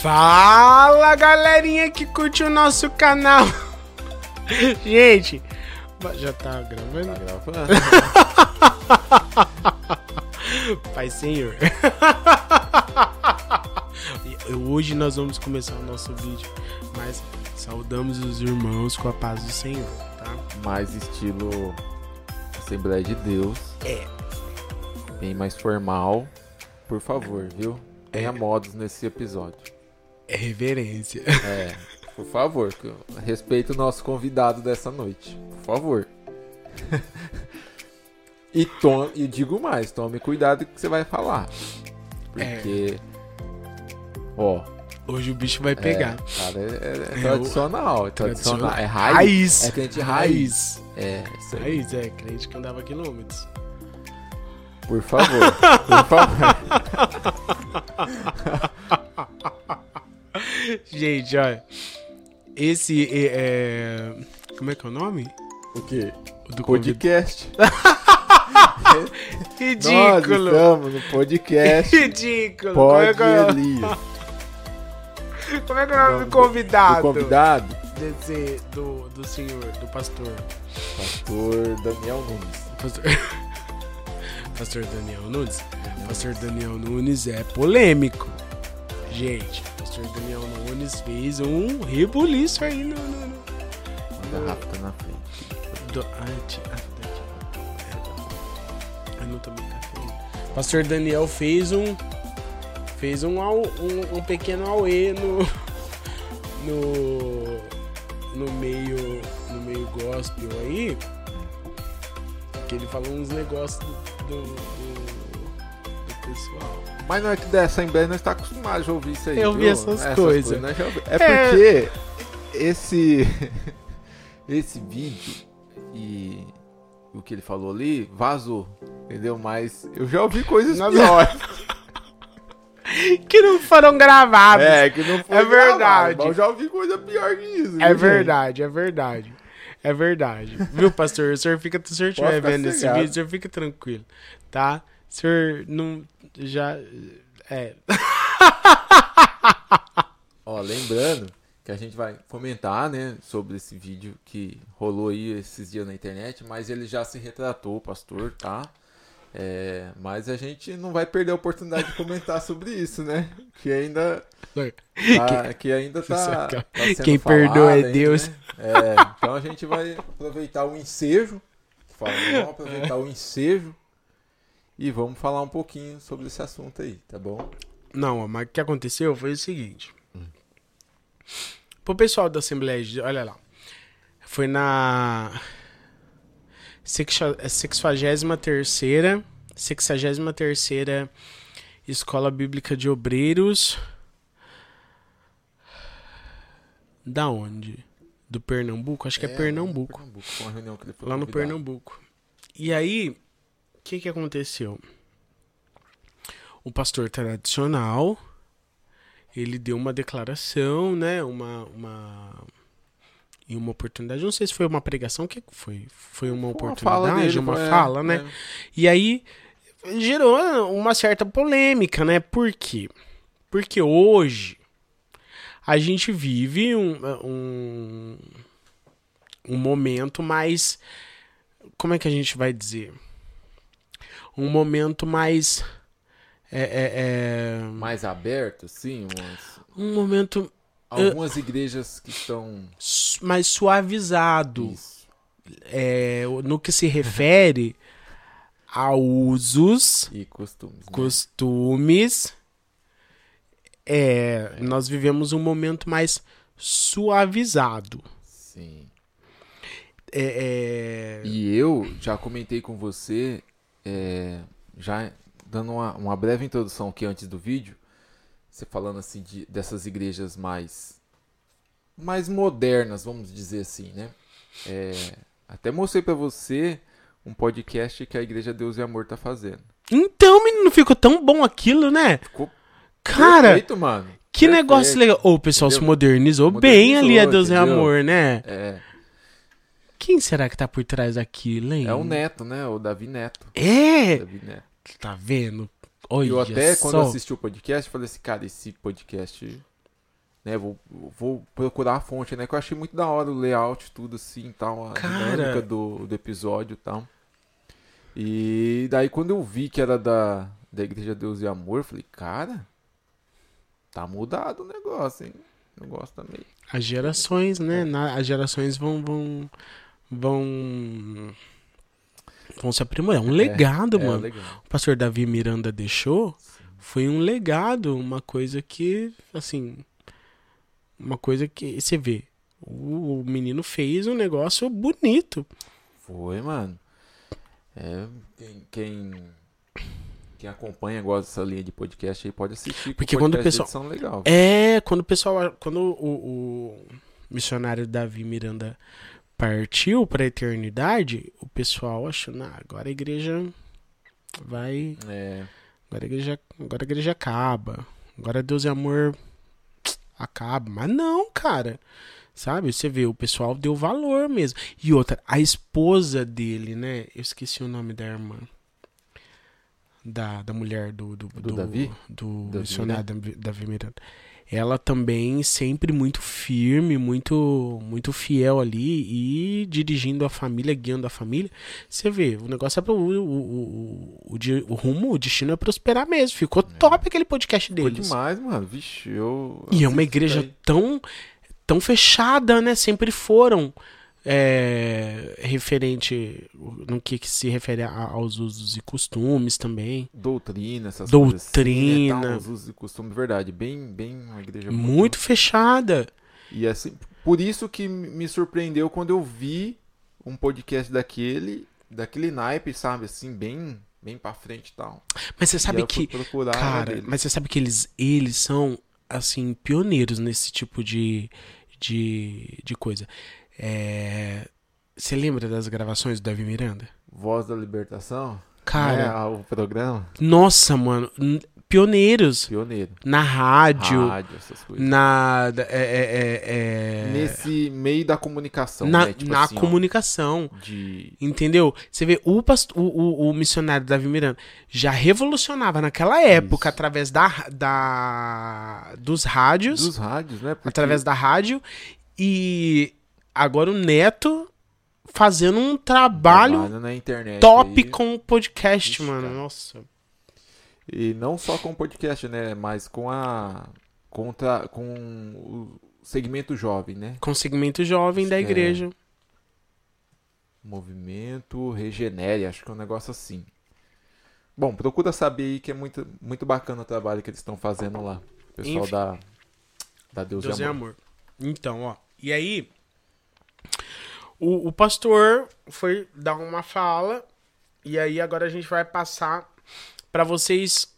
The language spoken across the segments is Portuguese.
Fala galerinha que curte o nosso canal. Gente, já tá gravando? Tá gravando. Pai Senhor. Hoje nós vamos começar o nosso vídeo, mas saudamos os irmãos com a paz do Senhor, tá? mais estilo Assembleia de Deus, É. bem mais formal. Por favor, viu? Tenha É. modos nesse episódio. É reverência. É, por favor, respeite o nosso convidado dessa noite. Por favor. e, tome, e digo mais, tome cuidado com o que você vai falar. Porque, ó, Hoje o bicho vai pegar. é, cara, é, é É, tradicional, é tradicional, é raiz. Raiz. É crente raiz. É, isso aí. Raiz, é. Crente que andava quilômetros. Por favor, por favor. Gente, olha. Esse é, é- Como é que é o nome? O quê? O do convidado. Podcast. Nós Ridículo. estamos no podcast Ridículo. Como é, que é, como é que é o nome do Do convidado? convidado, Desse, do, do senhor, do pastor. pastor Daniel Nunes. Pastor, pastor Daniel Nunes. Pastor Daniel Nunes é polêmico. Gente, pastor Daniel Nunes fez um rebuliço aí no. no, no- A garrafa tá na frente. do, ah, ah. Eu não tomei café ainda. Pastor Daniel fez um. Fez um, um, um pequeno auê no. No. No meio. No meio gospel aí. Que ele falou uns negócios do- do pessoal. Mas não é que da Assembleia nós está acostumado a ouvir isso aí. Eu viu? essas coisas. nós já ouvi- É É. porque esse. esse vídeo e o que ele falou ali vazou. Entendeu? Mas eu já ouvi coisas piores. Que não foram gravados. É, que não foi É verdade. gravado, eu já ouvi coisa pior que isso. É verdade, é verdade. É verdade. Viu, pastor? O senhor fica, o senhor estiver vendo esse vídeo, o senhor fica tranquilo, tá? O senhor não. Já. É. Ó, lembrando que a gente vai comentar, né, sobre esse vídeo que rolou aí esses dias na internet, mas ele já se retratou, o pastor, tá? É, mas a gente não vai perder a oportunidade de comentar sobre isso, né? Que ainda tá, que ainda tá, tá sendo Quem falado perdoa é ainda, Deus. né? É, então a gente vai aproveitar o ensejo, fala, vamos aproveitar o ensejo e vamos falar um pouquinho sobre esse assunto aí, tá bom? Não, mas o que aconteceu foi o seguinte. Pro pessoal da Assembleia de Olha lá. Foi na. 63 terceira 63 Escola Bíblica de Obreiros. Da onde? Do Pernambuco? Acho que é, Pernambuco. Pernambuco, Lá no convidado. Pernambuco. E aí, que que aconteceu? O pastor tradicional, ele deu uma declaração, né? Uma, uma, em uma oportunidade. Não sei se foi uma pregação, o que foi? Foi uma oportunidade, dele, uma foi- fala, é, né? é. E aí gerou uma certa polêmica, né? Por quê? Porque hoje a gente vive um, um, um momento mais. Como é que a gente vai dizer? Um momento mais. É, é, é, mais aberto, sim, umas- um momento algumas igrejas que estão mais suavizado. isso, é, no que se refere a usos e costumes. né? costumes. É, nós vivemos um momento mais suavizado. Sim. É, é, E eu já comentei com você, é, já dando uma, uma breve introdução aqui antes do vídeo, você falando assim de, dessas igrejas mais mais modernas, vamos dizer assim, né? É, até mostrei pra você um podcast que a Igreja Deus e Amor tá fazendo. Então, menino, ficou tão bom aquilo, né? Ficou Cara, perfeito, mano. que perfeito. negócio legal. Ô, o pessoal se Entendeu? modernizou, bem Modernizou, ali a Deus e entendeu? Amor, né? É, Quem será que tá por trás daquilo, hein? é o Neto, né? O Davi Neto. É! Davi Neto. Tá vendo? Olha eu até, só. quando assisti o podcast, falei assim, cara, esse podcast né? Vou, vou procurar a fonte, né? Que eu achei muito da hora o layout, tudo assim, tal, a Cara. dinâmica do, do episódio, e tal. E daí quando eu vi que era da da Igreja Deus e Amor, eu falei, cara, tá mudado o negócio, hein? O negócio tá meio As gerações, né? Na- as gerações vão. vão. Vão. vão se aprimorar. É um legado, é, mano. legal. O pastor Davi Miranda deixou foi um legado, uma coisa que, assim. Uma coisa que você vê. O, o menino fez um negócio bonito. Foi, mano. É, quem, quem, quem acompanha, gosta dessa linha de podcast aí, pode assistir. que Porque quando o pessoal- legal. É, quando o pessoal. Quando o, o missionário Davi Miranda partiu para a eternidade, o pessoal achou, nah, agora a igreja vai. É, Agora a igreja, agora a igreja acaba. Agora Deus e amor acaba. Mas não, cara. Sabe? Você vê, o pessoal deu valor mesmo. E outra, a esposa dele, né? Eu esqueci o nome da irmã. Da, da mulher do. Do, Do Davi? Do Davi missionário Davi, Davi Miranda. Ela também sempre muito firme, muito muito fiel ali e dirigindo a família, guiando a família. Você vê, o negócio é pro. O, o, o, o, rumo, o destino é prosperar mesmo. Ficou top aquele podcast ficou deles. demais, mano. Vixe, eu. E é uma igreja tão, tão fechada, né? Sempre foram é, referente no que, que se refere a- aos usos e costumes também. Doutrina, essas Doutrina. coisas assim, né, tal, os usos e costumes, verdade. Bem, bem uma igreja Muito fechada. E assim, por isso que me surpreendeu quando eu vi um podcast daquele, daquele naipe, sabe, assim, bem, bem para frente e tal. Mas você sabe que, era cara, dele. mas você sabe que eles, eles são assim pioneiros nesse tipo de de, de coisa. É, Você lembra das gravações do Davi Miranda? Voz da Libertação, Cara, a- o programa nossa, mano, pioneiros pioneiro. na rádio, Rádio, essas coisas. na é, é, é, é, Nesse meio da comunicação, na, né? Tipo na assim, ó, comunicação. de Entendeu? Você vê, o, past- o, o, o missionário Davi Miranda já revolucionava naquela época Isso. através da, da, dos rádios, dos rádios, né? Porque através da rádio, e agora o Neto fazendo um trabalho trabalha na internet top aí. com o podcast, Ixi, mano. cara. Nossa. E não só com o podcast, né? Mas com a. Contra, com o segmento jovem, né? Com o segmento jovem da É. igreja. Movimento Regenere, acho que é um negócio assim. Bom, procura saber aí que é muito, muito bacana o trabalho que eles estão fazendo lá. O pessoal Enfim. da, da Deus, Deus e é Amor. amor. Então, ó. E aí, o, o pastor foi dar uma fala. E aí, agora a gente vai passar pra vocês.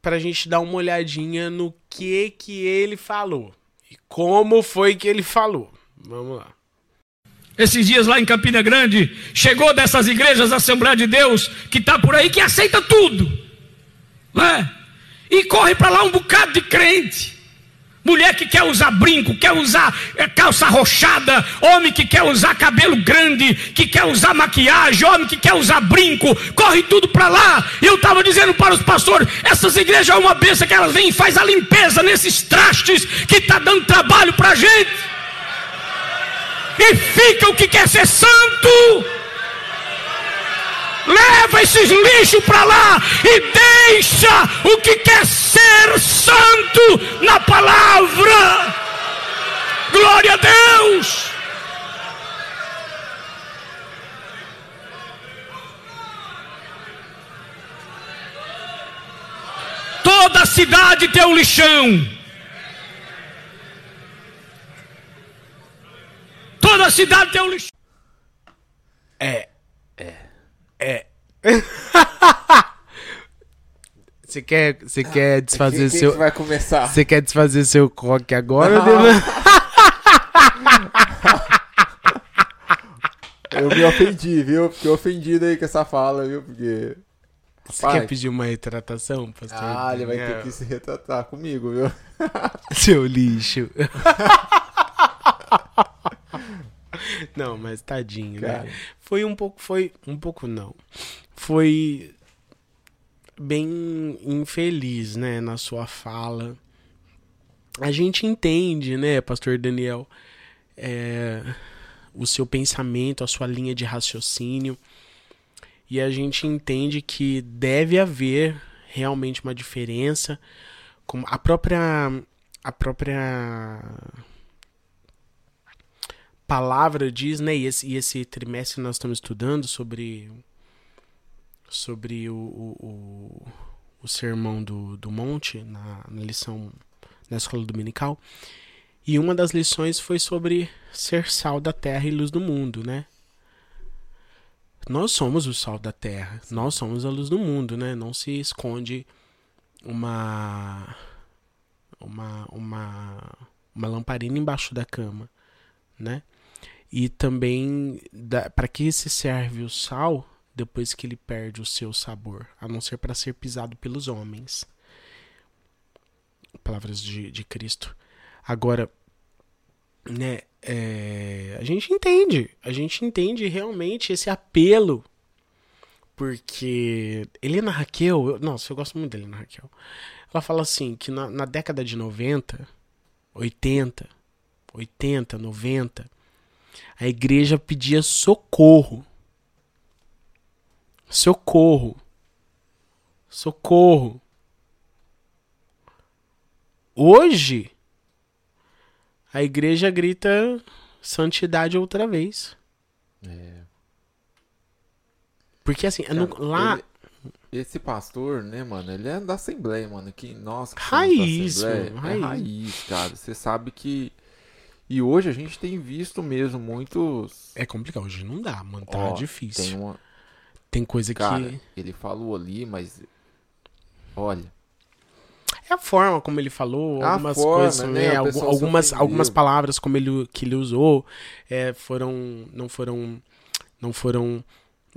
Pra gente dar uma olhadinha no que que ele falou. E como foi que ele falou. Vamos lá. esses dias lá em Campina Grande, chegou dessas igrejas Assembleia de Deus, que está por aí, que aceita tudo, né? E corre para lá um bocado de crente. Mulher que quer usar brinco, quer usar eh, calça rochada, homem que quer usar cabelo grande, que quer usar maquiagem, homem que quer usar brinco, corre tudo para lá. Eu estava dizendo para os pastores: essas igrejas é uma benção que elas vêm e faz a limpeza nesses trastes que está dando trabalho para a gente e fica o que quer ser santo. Leva esses lixos para lá e deixa o que quer ser santo na palavra. Glória a Deus. Toda cidade tem um lixão. Toda cidade tem um lixão. É. É. Você quer, você quer desfazer Quem, quem seu. que vai começar? Você quer desfazer seu coque agora? Eu me ofendi, viu? Fiquei ofendido aí com essa fala, viu? Porque. Você Rapaz. quer pedir uma retratação, pastor? Ah, ele vai ter que se retratar comigo, viu? Seu lixo. não, mas tadinho, Cara. né? Foi um pouco, foi um pouco não. Foi bem infeliz, né, na sua fala. a gente entende, né, Pastor Daniel, é, o seu pensamento, a sua linha de raciocínio, e a gente entende que deve haver realmente uma diferença, como a própria a própria palavra diz, né? E esse, e esse trimestre nós estamos estudando sobre sobre o, o, o, o sermão do, do monte na, na lição na escola dominical. E uma das lições foi sobre ser sal da terra e luz do mundo, né? Nós somos o sal da terra, nós somos a luz do mundo, né? Não se esconde uma uma uma uma lamparina embaixo da cama, né? E também para que se serve o sal depois que ele perde o seu sabor, a não ser para ser pisado pelos homens. Palavras de, de Cristo. Agora, né, é, a gente entende, a gente entende realmente esse apelo, porque Helena Raquel, eu, nossa, eu gosto muito da Helena Raquel. Ela fala assim que na, na década de 90, 80, 80, 90, a igreja pedia socorro. Socorro. Socorro. Hoje, a igreja grita santidade outra vez. É. Porque assim, Cara, lá. ele- esse pastor, né, mano, ele é da Assembleia, mano. Que, nossa, que Raiz, mano, É raiz. raiz, cara. Você sabe que. E hoje a gente tem visto mesmo muitos. É complicado, hoje não dá, mano. Tá Ó, difícil. Tem Tem, uma. coisa Cara, que. ele falou ali, mas. Olha. É a forma como ele falou, algumas forma, coisas, né? né? Algu- algumas, algumas palavras como ele, que ele usou é, foram. não foram. não foram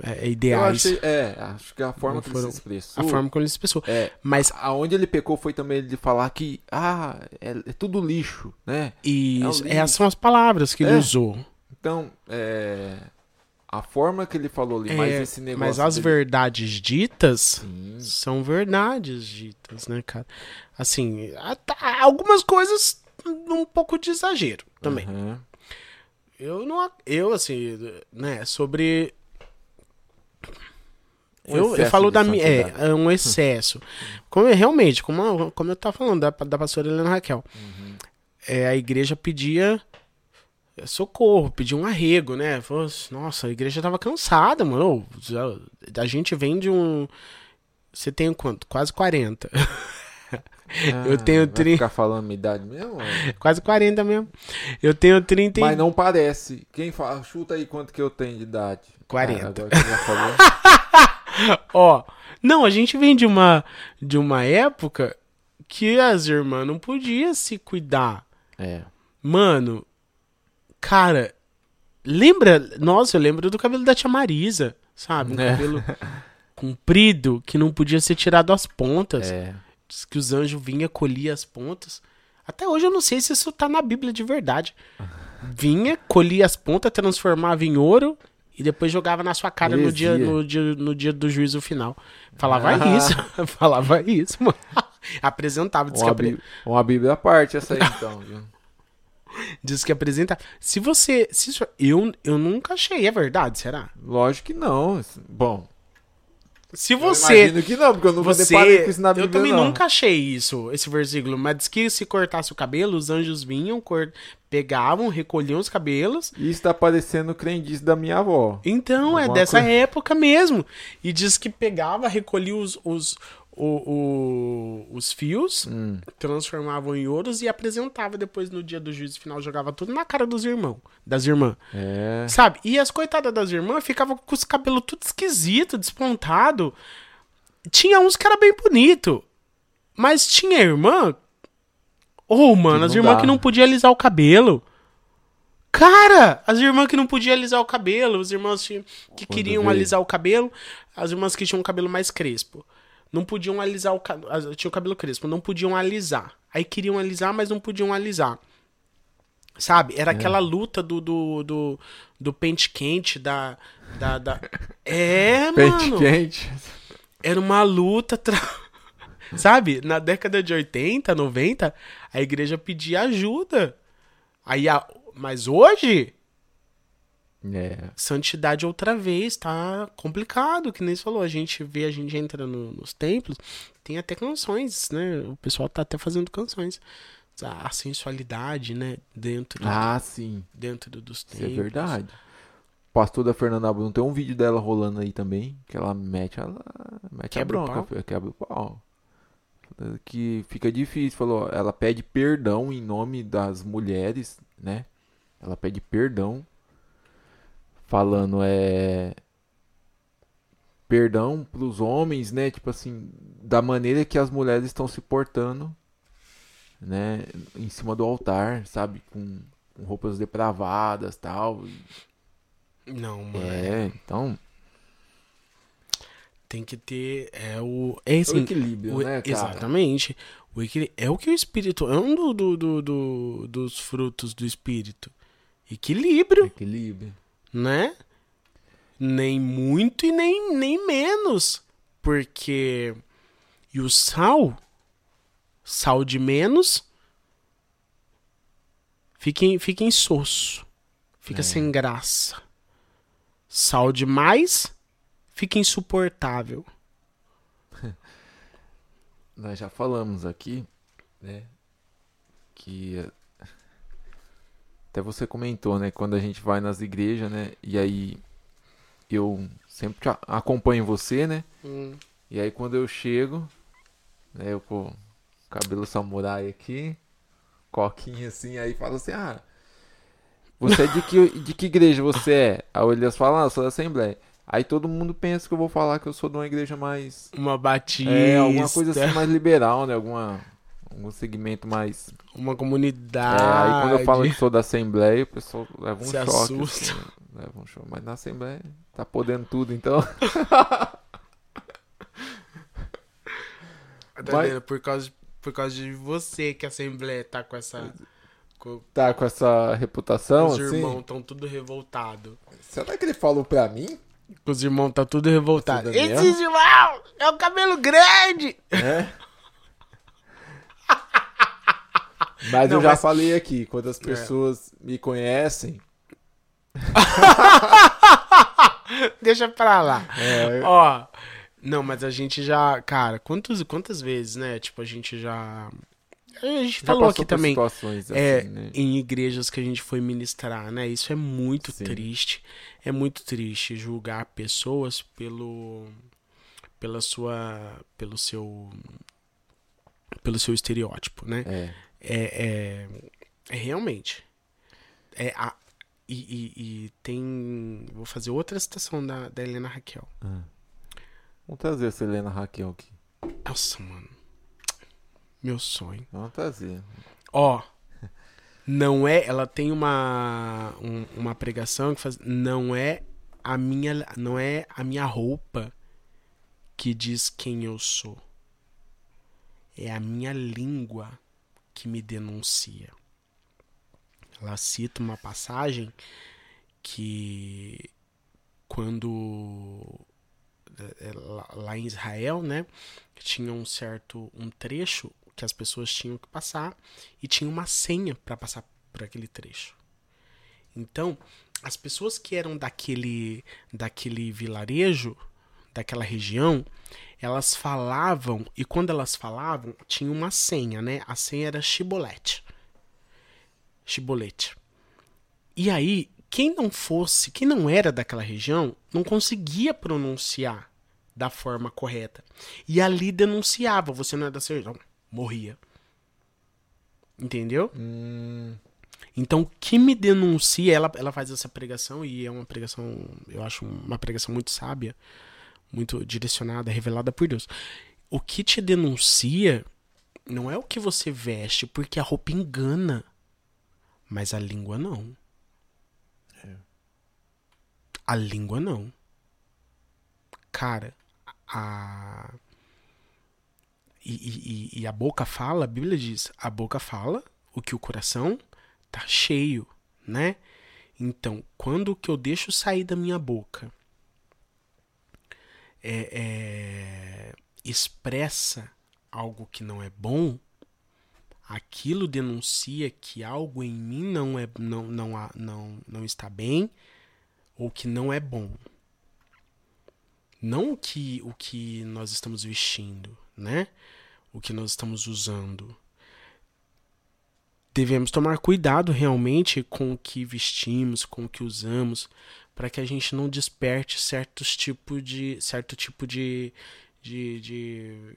é, Eu ideais. achei, é, acho que a forma que ele foram- se expressou. A forma como ele se expressou. É, Mas aonde ele pecou foi também de falar que, ah, é, é tudo lixo, né? isso, É essas lixo. são as palavras que ele É. usou. Então, é, a forma que ele falou ali, mas É, esse negócio. mas as dele- verdades ditas Sim, são verdades ditas, né, cara? Assim, tá- algumas coisas um pouco de exagero também. aham. Eu não. Eu, assim, né, sobre. Um eu, eu falo da minha. É, é um excesso. Como realmente, como, eu- como eu tava falando da, da pastora Helena Raquel. Uhum. É, a igreja pedia socorro, pedia um arrego, né? Nossa, a igreja tava cansada, mano. A gente vem de um. Você tem quanto? Quase 40. Eu tenho Ah, vai tri- ficar falando minha idade mesmo? Quase 40 mesmo. Eu tenho 30 e... Mas não parece. Quem fala, chuta aí quanto que eu tenho de idade. 40. Ah. Ó, não, a gente vem de uma de uma época que as irmãs não podiam se cuidar. é. Mano, cara, lembra? Nossa, eu lembro do cabelo da tia Marisa, sabe? Um É. cabelo comprido que não podia ser tirado as pontas. É. Que os anjos vinham colher as pontas. Até hoje eu não sei se isso tá na Bíblia de verdade. Vinha, colhia as pontas, transformava em ouro e depois jogava na sua cara no dia, no, dia, no dia do juízo final. Falava Ah. isso. Falava isso, mano. Apresentava, diz que, Uma, apre... bí- uma Bíblia à parte essa aí, então. diz que apresenta. Se você. Se eu, eu nunca achei, é verdade, será? Lógico que não. Bom, Se eu você. imagino que não, porque eu nunca Você, deparei com isso na Bíblia, eu também não. nunca achei isso, esse versículo, mas diz que se cortasse o cabelo, os anjos vinham, cor- pegavam, recolhiam os cabelos. Isso tá parecendo o crendice da minha avó. Então, é Alguma dessa coisa- época mesmo. E diz que pegava, recolhia os, os, o- o- os fios, Hum. transformavam em ouros e apresentava depois no dia do juízo final, jogava tudo na cara dos irmãos, das irmãs. É. Sabe? E as coitadas das irmãs ficavam com os cabelos tudo esquisito, despontado. Tinha uns que era bem bonito. Mas tinha irmã. Ô, mano, Que as irmãs dá. que não podiam alisar o cabelo. Cara, as irmãs que não podiam alisar o cabelo, as irmãs que, que queriam alisar o cabelo, as irmãs que tinham o cabelo mais crespo. Não podiam alisar o cabelo. Tinha o cabelo crespo, não podiam alisar. Aí queriam alisar, mas não podiam alisar. Sabe? Era aquela luta do, do, do, do pente quente, da. da, da... É, Pente mano. quente. Era uma luta. Tra... Sabe? Na década de 80, 90, a igreja pedia ajuda. Aí, a... Mas hoje, É. santidade outra vez, tá complicado, que nem você falou. A gente vê, a gente entra no- nos templos, tem até canções, né? O pessoal tá até fazendo canções. A a sensualidade, né? Dentro, Ah, sim. dentro dos Isso é templos. verdade. Pastor da Fernanda Bruno tem um vídeo dela rolando aí também, que ela mete, ela mete Quebra o a bronca, pau? filho, quebra o pau. Que fica difícil, falou, ela pede perdão em nome das mulheres, né? Ela pede perdão, falando é perdão pros homens, né? Tipo assim, da maneira que as mulheres estão se portando, né? Em cima do altar, sabe? Com, com roupas depravadas, tal. Não, mano. É, então. Tem que ter. É o. É assim, o equilíbrio, o- né, cara? Exatamente. O equili- É o que o espírito. É um do, do, do- do- dos frutos do espírito. Equilíbrio, Equilíbrio. Né? Nem muito e nem, nem menos. Porque. E o sal? Sal de menos. Fica em, fica soço. Fica É. sem graça. Sal de mais. Fica insuportável. Nós já falamos aqui, né? Que. Até você comentou, né? Quando a gente vai nas igrejas, né? E aí. Eu sempre acompanho você, né? E aí quando eu chego, né? Eu com cabelo samurai aqui, coquinha assim, aí fala assim: Ah, você é de que, de que igreja você é? Aí o Elias fala: Ah, eu sou da Assembleia. Aí todo mundo pensa que eu vou falar que eu sou de uma igreja mais. Uma batista. É, alguma coisa assim mais liberal, né? Alguma, algum segmento mais. Uma É, comunidade. aí quando eu falo que sou da Assembleia, o pessoal leva um Se choque. assusta. assim, leva um choque. Mas na Assembleia tá podendo tudo, então. Vendo? Por causa, por causa de você que a Assembleia tá com essa. Com, Tá com essa reputação, os assim. irmãos estão tudo revoltado. Será que ele falou pra mim? Os irmãos tá tudo revoltado. Esse? Esse irmão é o cabelo grande! É. Mas Não, eu já mas- É. falei aqui, quando as pessoas me conhecem, Deixa pra lá. é, Ó. Não, mas a gente já. Cara, quantos, quantas vezes, né? Tipo, a gente já. A gente já falou aqui também. situações É, assim, né? em igrejas que a gente foi ministrar, né? Isso é muito Sim. triste. É muito triste julgar pessoas pelo pela sua pelo seu pelo seu estereótipo, né? É. É, é, é realmente é a e, e- e tem vou fazer outra citação da, da Helena Raquel. Vamos trazer essa Helena Raquel aqui. Nossa, mano. Meu sonho. Vamos trazer. Ó, não é. Ela tem uma um- uma pregação que faz. Não é a minha não é a minha roupa que diz quem eu sou. É a minha língua que me denuncia. Ela cita uma passagem que quando é, lá- lá em Israel, né, tinha um certo um trecho que as pessoas tinham que passar e tinha uma senha para passar por aquele trecho. Então, as pessoas que eram daquele daquele vilarejo, daquela região, elas falavam e quando elas falavam, tinha uma senha, né? A senha era chibolete. Chibolete. E aí, quem não fosse, quem não era daquela região, não conseguia pronunciar da forma correta. E ali denunciava, você não é da região, morria. Entendeu? Hum, Então, que me denuncia, ela, ela faz essa pregação e é uma pregação, eu acho uma pregação muito sábia, muito direcionada, revelada por Deus. O que te denuncia não é o que você veste, porque a roupa engana, mas a língua não. A língua não. Cara, a. E, e- e- a boca fala, a Bíblia diz, a boca fala o que o coração tá cheio, né? Então, quando o que eu deixo sair da minha boca é, é, expressa algo que não é bom, aquilo denuncia que algo em mim não é não não não, não está bem ou que não é bom. Não o que o que nós estamos vestindo, né? O que nós estamos usando. Devemos tomar cuidado realmente com o que vestimos, com o que usamos, para que a gente não desperte certos tipo de certo tipo de de, de,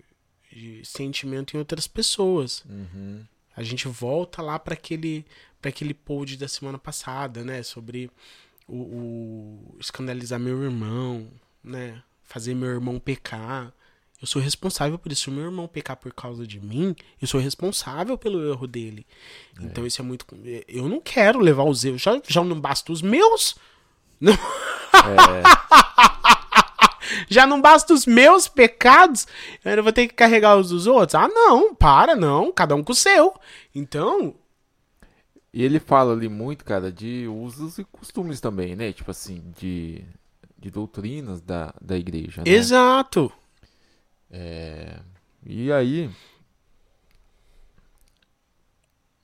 de sentimento em outras pessoas. Uhum. A gente volta lá para aquele para aquele pod da semana passada, né, sobre o, o escandalizar meu irmão, né, fazer meu irmão pecar. Eu sou responsável por isso. Se o meu irmão pecar por causa de mim, eu sou responsável pelo erro dele. Então isso é muito. Eu não quero levar os erros. Já, já não basta os meus. Não- já não basta os meus pecados. Eu vou ter que carregar os dos outros. Ah, não, para, não. Cada um com o seu. Então, E ele fala ali muito, cara, de usos e costumes também, né? Tipo assim, de, de doutrinas da, da igreja, né? exato. É, E aí.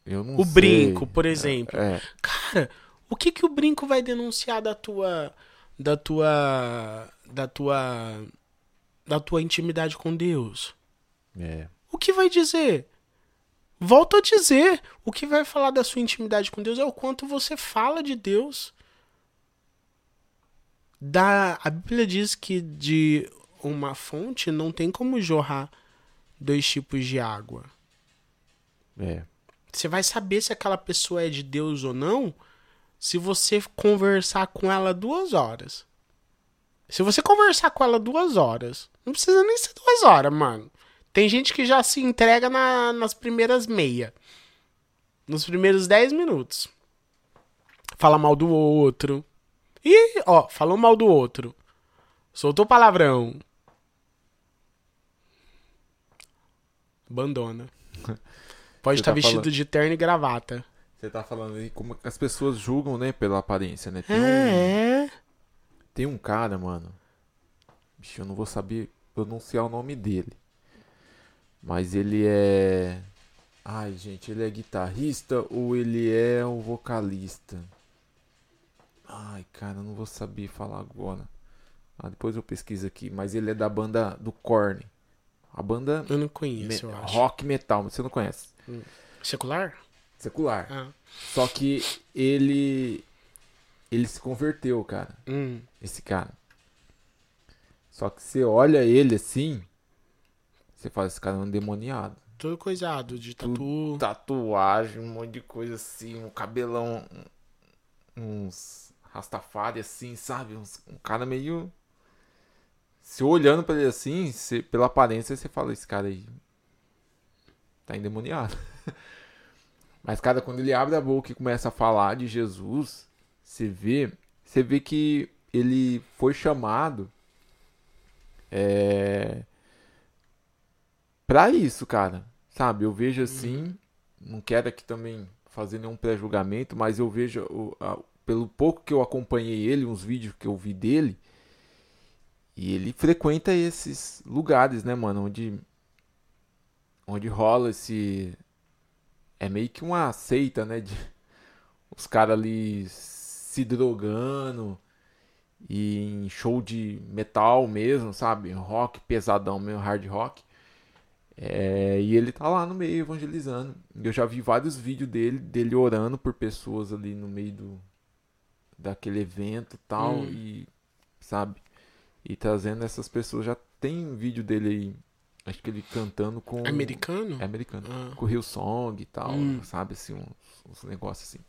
Eu não O sei. brinco, por exemplo. É, Cara, o que que o brinco vai denunciar da tua da tua da tua da tua intimidade com Deus? é. O que vai dizer? Volto a dizer, o que vai falar da sua intimidade com Deus é o quanto você fala de Deus. Da, a Bíblia diz que de uma fonte não tem como jorrar dois tipos de água. É. Você vai saber se aquela pessoa é de Deus ou não se você conversar com ela duas horas. Se você conversar com ela duas horas, não precisa nem ser duas horas, mano. Tem gente que já se entrega na- nas primeiras meia. Nos primeiros dez minutos. Fala mal do outro. E, ó, falou mal do outro. Soltou palavrão. Abandona. Pode estar tá vestido falando- de terno e gravata. Você tá falando aí como as pessoas julgam, né, pela aparência, né? Tem, um, É. tem um cara, mano. Bicho, eu não vou saber pronunciar o nome dele. Mas ele é. Ai, gente, ele é guitarrista ou ele é o vocalista? Ai, cara, eu não vou saber falar agora. Ah, depois eu pesquiso aqui. Mas ele é da banda do Korn. A banda Eu não conheço, me- eu acho. rock metal, mas você não conhece. Secular? Secular. Ah. Só que ele. Ele se converteu, cara. Hum. Esse cara. Só que você olha ele assim. Você fala, esse cara é um endemoniado. Todo coisado, de tatu. Tatuagem, um monte de coisa assim, um cabelão. Uns Rastafari assim, sabe? Uns- um cara meio. Se olhando pra ele assim, você- pela aparência, você fala, esse cara aí. Tá endemoniado. Mas, cara, quando ele abre a boca e começa a falar de Jesus, você vê, você vê que ele foi chamado é, pra isso, cara. Sabe? Eu vejo assim, não quero aqui também fazer nenhum pré-julgamento, mas eu vejo o- a- pelo pouco que eu acompanhei ele, uns vídeos que eu vi dele, e ele frequenta esses lugares, né, mano, onde onde rola esse é meio que uma seita, né, de os caras ali se drogando e em show de metal mesmo, sabe? Rock pesadão, meio hard rock. É, e ele tá lá no meio evangelizando. Eu já vi vários vídeos dele, dele orando por pessoas ali no meio do daquele evento e tal Hum. e sabe? E trazendo essas pessoas. Já tem vídeo dele aí, acho que ele cantando com Americano? é americano. Ah. Com o Rio Song e tal, Hum. sabe? Assim, uns, uns negócios assim.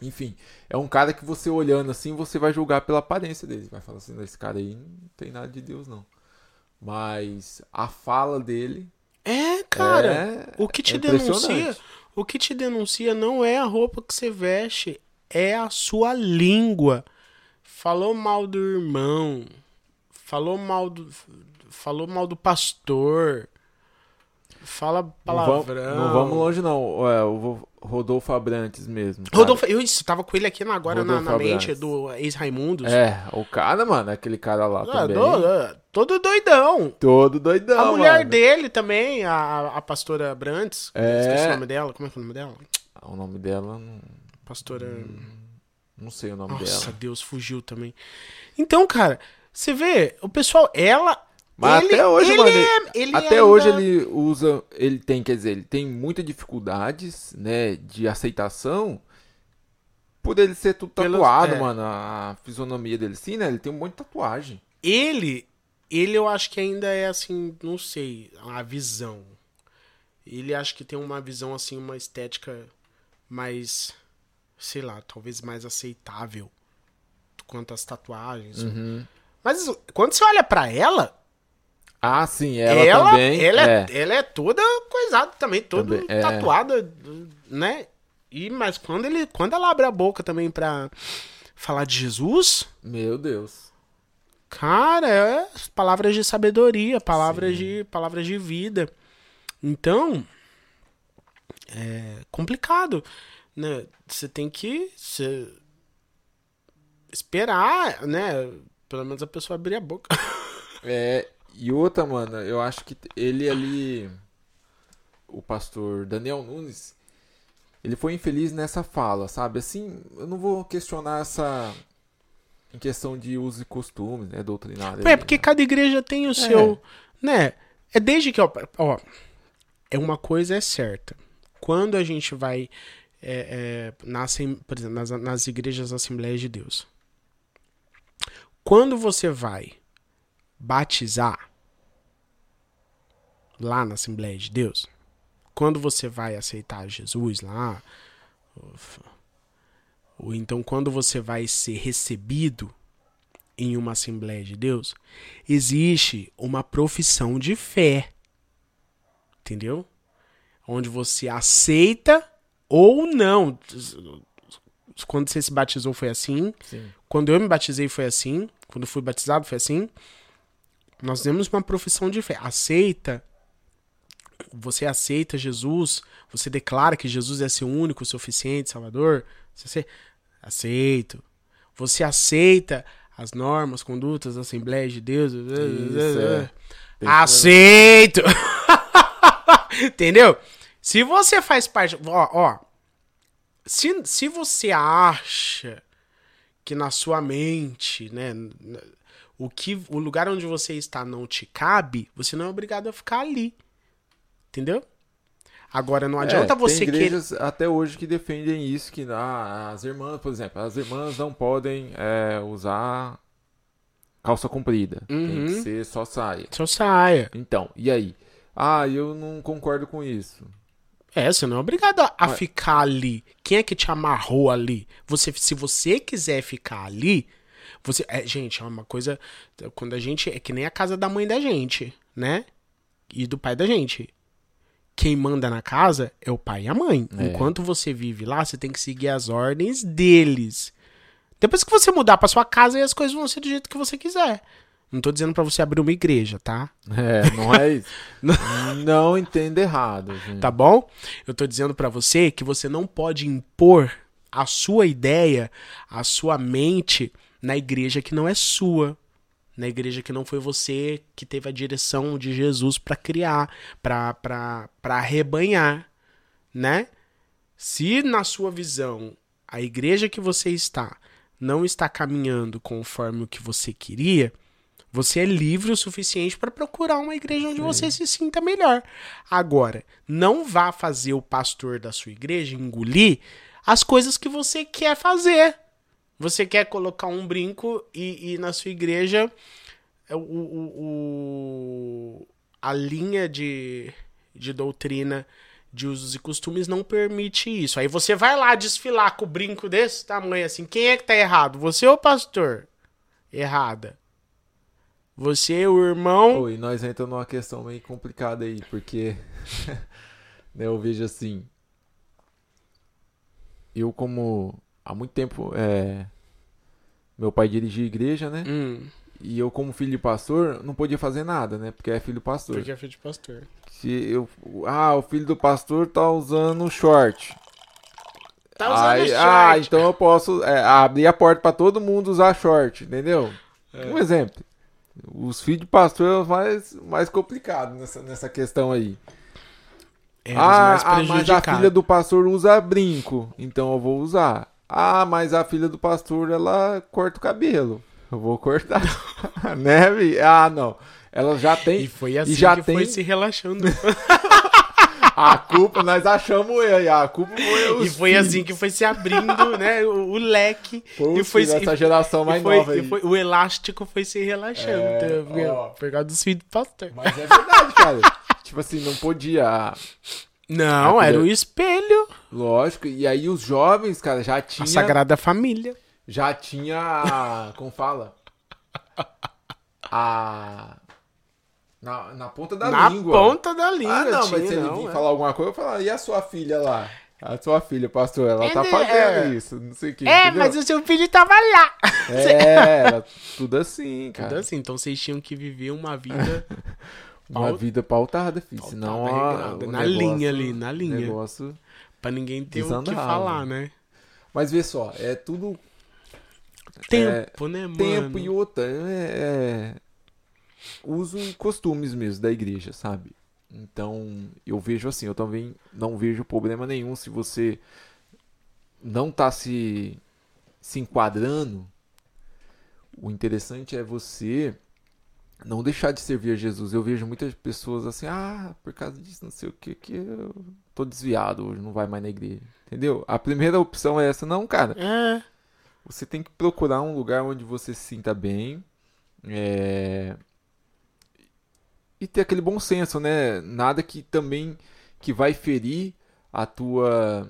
Enfim, é um cara que você olhando assim, você vai julgar pela aparência dele. Vai falar assim, esse cara aí não tem nada de Deus, não. Mas a fala dele. É, cara. É- o que te é denuncia, o que te denuncia não é a roupa que você veste, é a sua língua. Falou mal do irmão, falou mal do falou mal do pastor. Fala Não palavrão. vamos, não vamos longe, não. É, o Rodolfo Abrantes mesmo. cara. Rodolfo, eu tava com ele aqui na- agora na, Rodolfo na mente Abrantes. do ex-Raimundos. É, o cara, mano, aquele cara lá Ah, também. do- todo doidão. Todo doidão, a mulher mano. dele também, a, a pastora Brantes. É. Esqueci o nome dela. Como é que é o nome dela? O nome dela, não, Pastora. não sei o nome Nossa, dela. Deus, fugiu também. Então, cara, você vê, o pessoal, ela. Mas ele- até hoje, ele mano, é- ele até ainda- hoje ele usa, ele tem, quer dizer, ele tem muitas dificuldades, né, de aceitação por ele ser tudo Pelos- tatuado, é. mano, a fisionomia dele, sim, né, ele tem um monte de tatuagem. Ele, ele eu acho que ainda é assim, não sei, a visão. Ele acho que tem uma visão assim, uma estética mais, sei lá, talvez mais aceitável quanto às tatuagens. Uhum. Mas quando você olha pra ela, Ah, sim, ela, ela, também, ela, é. é. ela é toda coisada também, toda Também, é. tatuada, né? E mas quando ele, quando ela abre a boca também pra falar de Jesus, Meu Deus. Cara, é palavras de sabedoria, palavras de palavras de vida. Então, é complicado, né? Você tem que esperar, né? Pelo menos a pessoa abrir a boca. É, e outra, mano, eu acho que ele ali, o pastor Daniel Nunes, ele foi infeliz nessa fala, sabe? Assim, eu não vou questionar essa. Em questão de uso e costumes, né? Doutrinário. É, porque cada igreja tem o seu, né? É desde que, ó, ó, é uma coisa é certa. Quando a gente vai é, é, na, assem- por exemplo, nas, nas igrejas Assembleias de Deus, quando você vai batizar lá na Assembleia de Deus, quando você vai aceitar Jesus lá, ou, então quando você vai ser recebido em uma Assembleia de Deus, existe uma profissão de fé. Entendeu? Onde você aceita ou não. Quando você se batizou foi assim. Sim. Quando eu me batizei foi assim. Quando fui batizado foi assim. Nós temos uma profissão de fé. Aceita. Você aceita Jesus. Você declara que Jesus é seu único, suficiente Salvador. Você aceito. Você aceita as normas, condutas da Assembleia de Deus. é. Aceito. Entendeu? Se você faz parte. Ó, ó. Se, se você acha que na sua mente, né, o que o lugar onde você está não te cabe, você não é obrigado a ficar ali. Entendeu? Agora não adianta É, você tem igrejas até hoje que defendem isso, que ah, as irmãs, por exemplo, as irmãs não podem é, usar calça comprida. Tem Uhum. que ser só saia. só saia. Então, e aí? Ah, eu não concordo com isso. É, você não é obrigado a, a Mas- ficar ali. Quem é que te amarrou ali? Você, se você quiser ficar ali, você, é, gente, é uma coisa quando a gente é que nem a casa da mãe da gente, né? E do pai da gente. Quem manda na casa é o pai e a mãe. É. Enquanto você vive lá, você tem que seguir as ordens deles. Depois que você mudar pra sua casa, aí as coisas vão ser do jeito que você quiser. Não tô dizendo pra você abrir uma igreja, tá? É, não é isso. não entenda errado, gente. tá bom? Eu tô dizendo pra você que você não pode impor a sua ideia, a sua mente na igreja que não é sua, na igreja que não foi você que teve a direção de Jesus pra criar, para para arrebanhar, né? Se na sua visão a igreja que você está não está caminhando conforme o que você queria, você é livre o suficiente para procurar uma igreja onde você se sinta melhor. Agora, não vá fazer o pastor da sua igreja engolir as coisas que você quer fazer. Você quer colocar um brinco e, e na sua igreja é, o, o- o- a linha de, de doutrina de usos e costumes não permite isso. Aí você vai lá desfilar com o brinco desse tamanho assim. Quem é que tá errado? Você ou o pastor? Errada. Você, o irmão. Oi, nós entramos numa questão meio complicada aí, porque né, eu vejo assim. Eu, como há muito tempo, é, meu pai dirigia igreja, né? Hum, E eu, como filho de pastor, não podia fazer nada, né? Porque é filho de pastor. Porque é filho de pastor. Se eu, ah, o filho do pastor tá usando short. Tá usando Aí, short. Ah, então eu posso é, abrir a porta pra todo mundo usar short, entendeu? É. Um exemplo. Os filhos de pastor é mais, mais complicado nessa, nessa questão aí. É, ah, mais ah, mas a filha do pastor usa brinco, então eu vou usar. Ah, mas a filha do pastor ela corta o cabelo. Eu vou cortar. né, Vi? Ah, não. Ela já tem. E foi assim já que tem foi se relaxando. a culpa, nós achamos ele. A culpa foi os e foi filhos. assim que foi se abrindo, né? O, o leque. Foi e filhos, essa geração mais e foi, nova aí. e foi- o elástico foi se relaxando. É, tá ó. Por causa dos filhos do pastor. Mas é verdade, cara. tipo assim, não podia. Não, era o espelho. Lógico. E aí os jovens, cara, já tinha. A Sagrada Família. Já tinha. Como fala? A. Na, na ponta da Na língua. ponta da língua. Ah, não, tinha, mas se ele vir é. falar alguma coisa, eu falar, e a sua filha lá? A sua filha, pastor, ela tá fazendo é. isso, não sei o que. É, entendeu? mas o seu filho tava lá. É, era tudo assim, cara. Tudo assim, então vocês tinham que viver uma vida Uma vida pautada, filho. Pautada, Senão, a, na negócio- linha ali, na linha. negócio... pra ninguém ter o que Desandava. falar, né? Mas vê só, é tudo Tempo, né, mano? tempo e outra. É, é uso e costumes mesmo da igreja, sabe? Então, eu vejo assim, eu também não vejo problema nenhum se você não tá se, se enquadrando. O interessante é você não deixar de servir a Jesus. Eu vejo muitas pessoas assim, ah, por causa disso, não sei o que, que eu tô desviado hoje, não vai mais na igreja. Entendeu? A primeira opção é essa, não, cara. É, Você tem que procurar um lugar onde você se sinta bem. é, E ter aquele bom senso, né? Nada que também que vai ferir a tua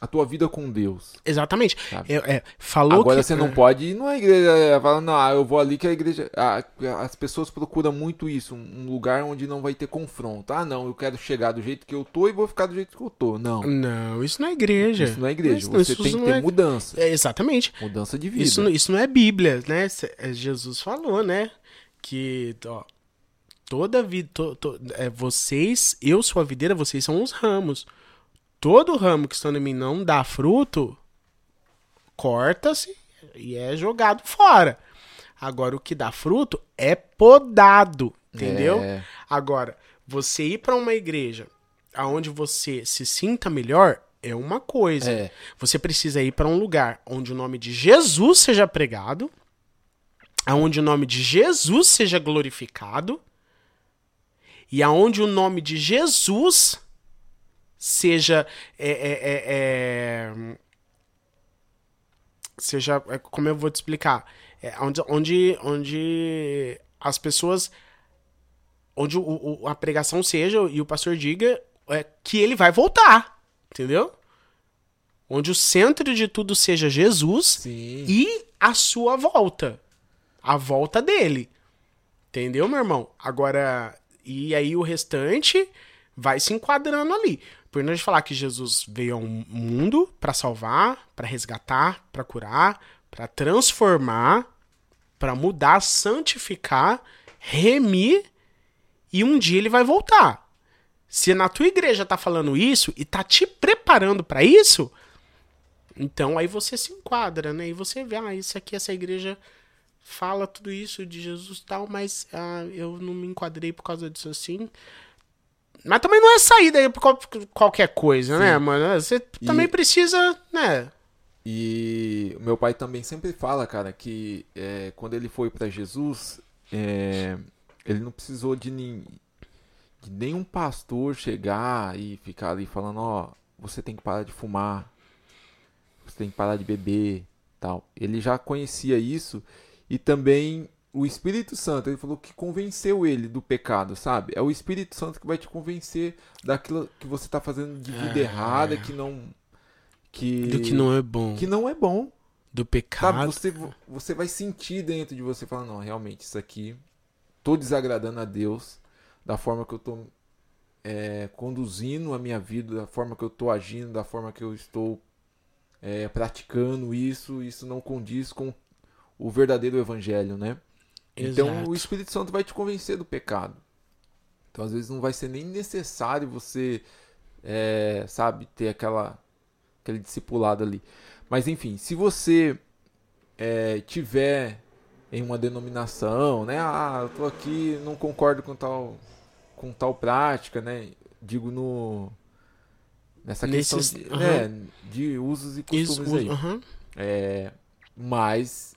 a tua vida com Deus. exatamente. É, é, falou Agora que... você não é, pode ir numa igreja é, falando, não, ah, eu vou ali que a igreja. as pessoas procuram muito isso, um lugar onde não vai ter confronto. Ah, não, eu quero chegar do jeito que eu tô e vou ficar do jeito que eu tô. Não. Não, isso não é igreja. Isso não é igreja. Isso- Você isso tem que ter é- mudança. É, exatamente. Mudança de vida. Isso, não- isso não é Bíblia, né? Jesus falou, né? Que, ó, toda vida, to- to- é, vocês, eu sou a videira, vocês são os ramos. Todo ramo que está em mim não dá fruto, corta-se e é jogado fora. Agora, o que dá fruto é podado, entendeu? É. Agora, você ir para uma igreja aonde você se sinta melhor é uma coisa. É. Você precisa ir para um lugar onde o nome de Jesus seja pregado, aonde o nome de Jesus seja glorificado e aonde o nome de Jesus seja é, é, é, é, seja é, como eu vou te explicar é, onde, onde onde as pessoas onde o, o- a pregação seja e o pastor diga é, que ele vai voltar entendeu onde o centro de tudo seja Jesus Sim. e a sua volta. A volta dele. Entendeu, meu irmão? Agora, e aí o restante vai se enquadrando ali. Por nós falar que Jesus veio ao mundo para salvar, para resgatar, para curar, para transformar, para mudar, santificar, remir e um dia ele vai voltar. Se na tua igreja tá falando isso e tá te preparando para isso, então aí você se enquadra, né? E você vê, ah, isso aqui, essa igreja fala tudo isso de Jesus tal, mas ah, eu não me enquadrei por causa disso assim. Mas também não é saída aí por qual- qualquer coisa, né, mano? Você também precisa, né? E o meu pai também sempre fala, cara, que é, quando ele foi pra Jesus, é, ele não precisou de, nin- de nenhum pastor chegar e ficar ali falando, ó, você tem que parar de fumar, você tem que parar de beber, tal. Ele já conhecia isso e também o Espírito Santo, ele falou que convenceu ele do pecado, sabe? É o Espírito Santo que vai te convencer daquilo que você tá fazendo de vida errada, que não que Do que não é bom. que não é bom. Do Sabe, pecado. você, você vai sentir dentro de você, falar, não, realmente, isso aqui, tô desagradando a Deus, da forma que eu tô é, conduzindo a minha vida, da forma que eu tô agindo, da forma que eu estou é, praticando isso, isso não condiz com o verdadeiro evangelho, né? Então o Espírito Santo vai te convencer do pecado. Então às vezes não vai ser nem necessário você, é, sabe, ter aquela aquele discipulado ali. Mas enfim, se você é, tiver em uma denominação, né? Ah, eu tô aqui, não concordo com tal com tal prática, né? Digo no nessa questão Nesses- de, né, de usos e Isso, costumes aí. aham. É, mas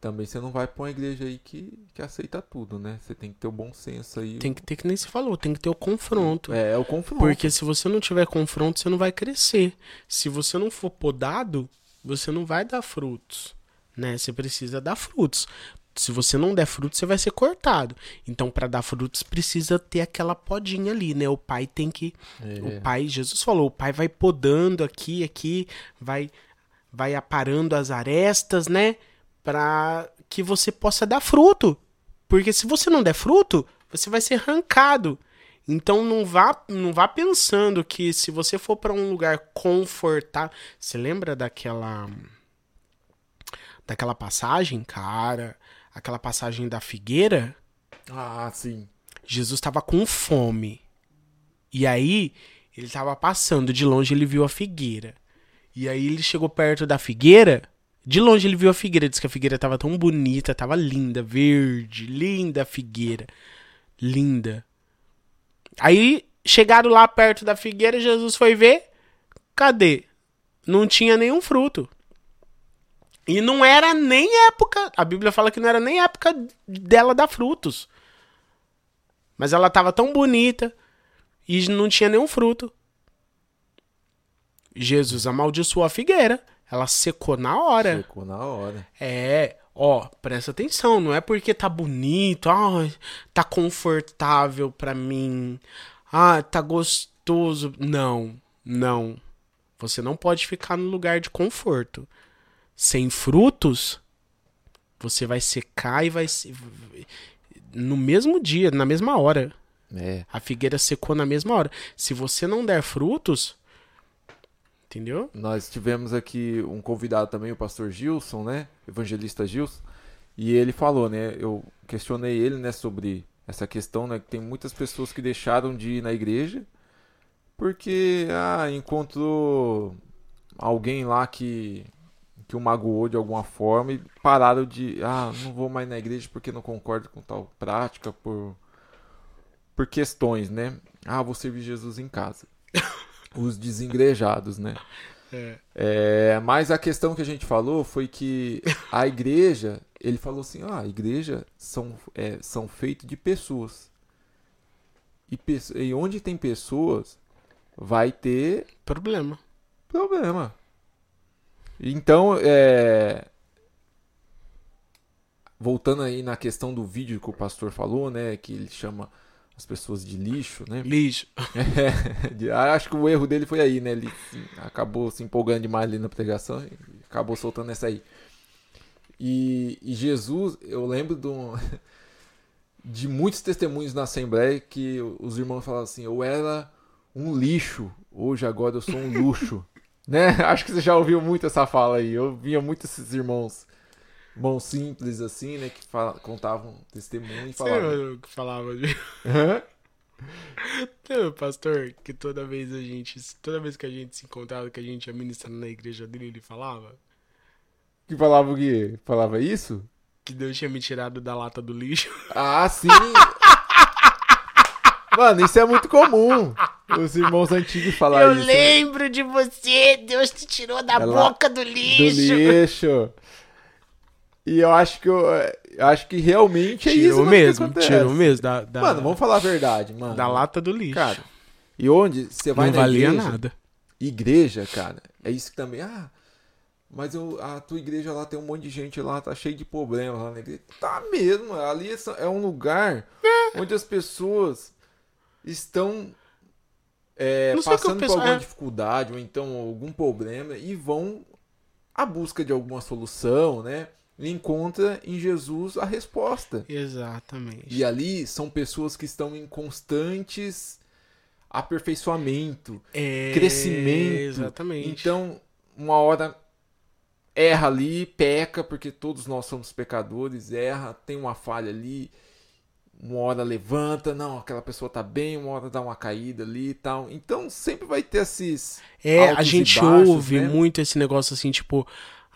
também você não vai pra uma igreja aí que, que aceita tudo, né? Você tem que ter o bom senso aí. Tem que ter, que nem se falou, tem que ter o confronto. É, é o confronto. Porque se você não tiver confronto, você não vai crescer. Se você não for podado, você não vai dar frutos, né? Você precisa dar frutos. Se você não der frutos, você vai ser cortado. Então, para dar frutos, precisa ter aquela podinha ali, né? O pai tem que É. o pai, Jesus falou, o pai vai podando aqui, aqui, vai vai aparando as arestas, né? Pra que você possa dar fruto. Porque se você não der fruto, você vai ser arrancado. Então não vá, não vá pensando que se você for para um lugar confortável, você lembra daquela daquela passagem, cara, aquela passagem da figueira? Ah, sim. Jesus estava com fome. E aí, ele estava passando, de longe ele viu a figueira. E aí ele chegou perto da figueira, de longe ele viu a figueira, disse que a figueira estava tão bonita, estava linda, verde, linda a figueira. Linda. Aí chegaram lá perto da figueira, Jesus foi ver, cadê? Não tinha nenhum fruto. E não era nem época, a Bíblia fala que não era nem época dela dar frutos. Mas ela tava tão bonita e não tinha nenhum fruto. Jesus amaldiçoou a figueira. Ela secou na hora. Secou na hora. É, ó, presta atenção, não é porque tá bonito, ah, tá confortável pra mim, ah, tá gostoso. Não, não. Você não pode ficar no lugar de conforto. Sem frutos, você vai secar e vai no mesmo dia, na mesma hora. É. A figueira secou na mesma hora. Se você não der frutos, entendeu? Nós tivemos aqui um convidado também, o pastor Gilson, né? Evangelista Gilson. E ele falou, né? Eu questionei ele, né, sobre essa questão, né? Que tem muitas pessoas que deixaram de ir na igreja porque, ah, encontrou alguém lá que que o magoou de alguma forma e pararam de, ah, não vou mais na igreja porque não concordo com tal prática por por questões, né? Ah, vou servir Jesus em casa. Os desengrejados, né? É. É, mas a questão que a gente falou foi que a igreja, ele falou assim, ah, a igreja são, é, são feitos de pessoas. E, e onde tem pessoas, vai ter Problema. problema. Então, é, voltando aí na questão do vídeo que o pastor falou, né, que ele chama as pessoas de lixo, né? Lixo. É, de- acho que o erro dele foi aí, né? Ele se- acabou se empolgando demais ali na pregação e acabou soltando essa aí. E, e Jesus, eu lembro de, um- de muitos testemunhos na Assembleia que os irmãos falavam assim: eu era um lixo, hoje agora eu sou um luxo. né? Acho que você já ouviu muito essa fala aí. Eu via muito esses irmãos, irmãos simples assim, né? Que fala- contavam testemunho e Você falavam. o que falava de... Um pastor que toda vez a gente, toda vez que a gente se encontrava, que a gente ia ministrar na igreja dele, ele falava Que falava o quê? Falava isso? que Deus tinha me tirado da lata do lixo. Ah, sim! Mano, isso é muito comum. Os irmãos antigos falar Eu isso. né? lembro de você, Deus te tirou da lá- boca do Do lixo. E eu acho que eu, eu acho que realmente é isso Tirou que mesmo, acontece. tirou mesmo da, da, Mano, vamos falar a verdade, mano. da lata do lixo. Cara, e onde você vai não na valia igreja, nada. igreja, cara, é isso que também, ah, mas eu, a tua igreja lá tem um monte de gente lá, tá cheio de problemas lá na igreja. Tá mesmo, ali é- é um lugar onde as pessoas estão é, que passando por pessoal- alguma é. dificuldade ou então algum problema e vão à busca de alguma solução, né? Encontra em Jesus a resposta. Exatamente. E ali são pessoas que estão em constantes aperfeiçoamento, É, crescimento. Exatamente. Então, uma hora erra ali, peca, porque todos nós somos pecadores, erra, tem uma falha ali, uma hora levanta, não, aquela pessoa tá bem, uma hora dá uma caída ali e tal. Então sempre vai ter esses. É, a gente baixos, ouve né? muito esse negócio assim, tipo,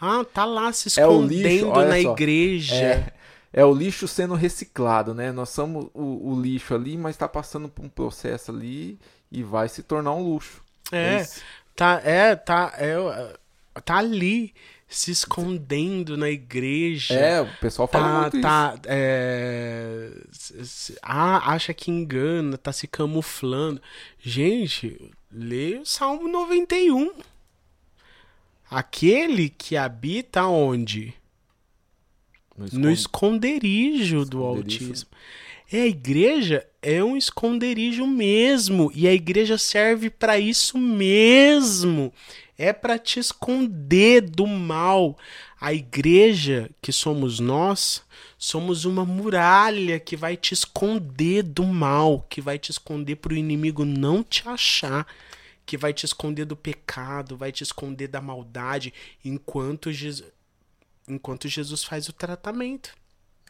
ah, tá lá se É escondendo lixo, olha na só. igreja. É, é o lixo sendo reciclado, né? Nós somos o, o lixo ali, mas tá passando por um processo ali e vai se tornar um luxo. É, isso. tá, é, tá, é, tá ali se escondendo na igreja. É, o pessoal fala Tá, muito tá, é, ah, acha que engana, tá se camuflando. Gente, lê o Salmo 91. Aquele que habita onde? isso. No esconderijo do Esconderijo. Altíssimo. É, a igreja é um esconderijo mesmo. E a igreja serve para isso mesmo. É para te esconder do mal. A igreja, que somos nós, somos uma muralha que vai te esconder do mal, que vai te esconder para o inimigo não te achar, que vai te esconder do pecado, vai te esconder da maldade, enquanto Jesus, enquanto Jesus faz o tratamento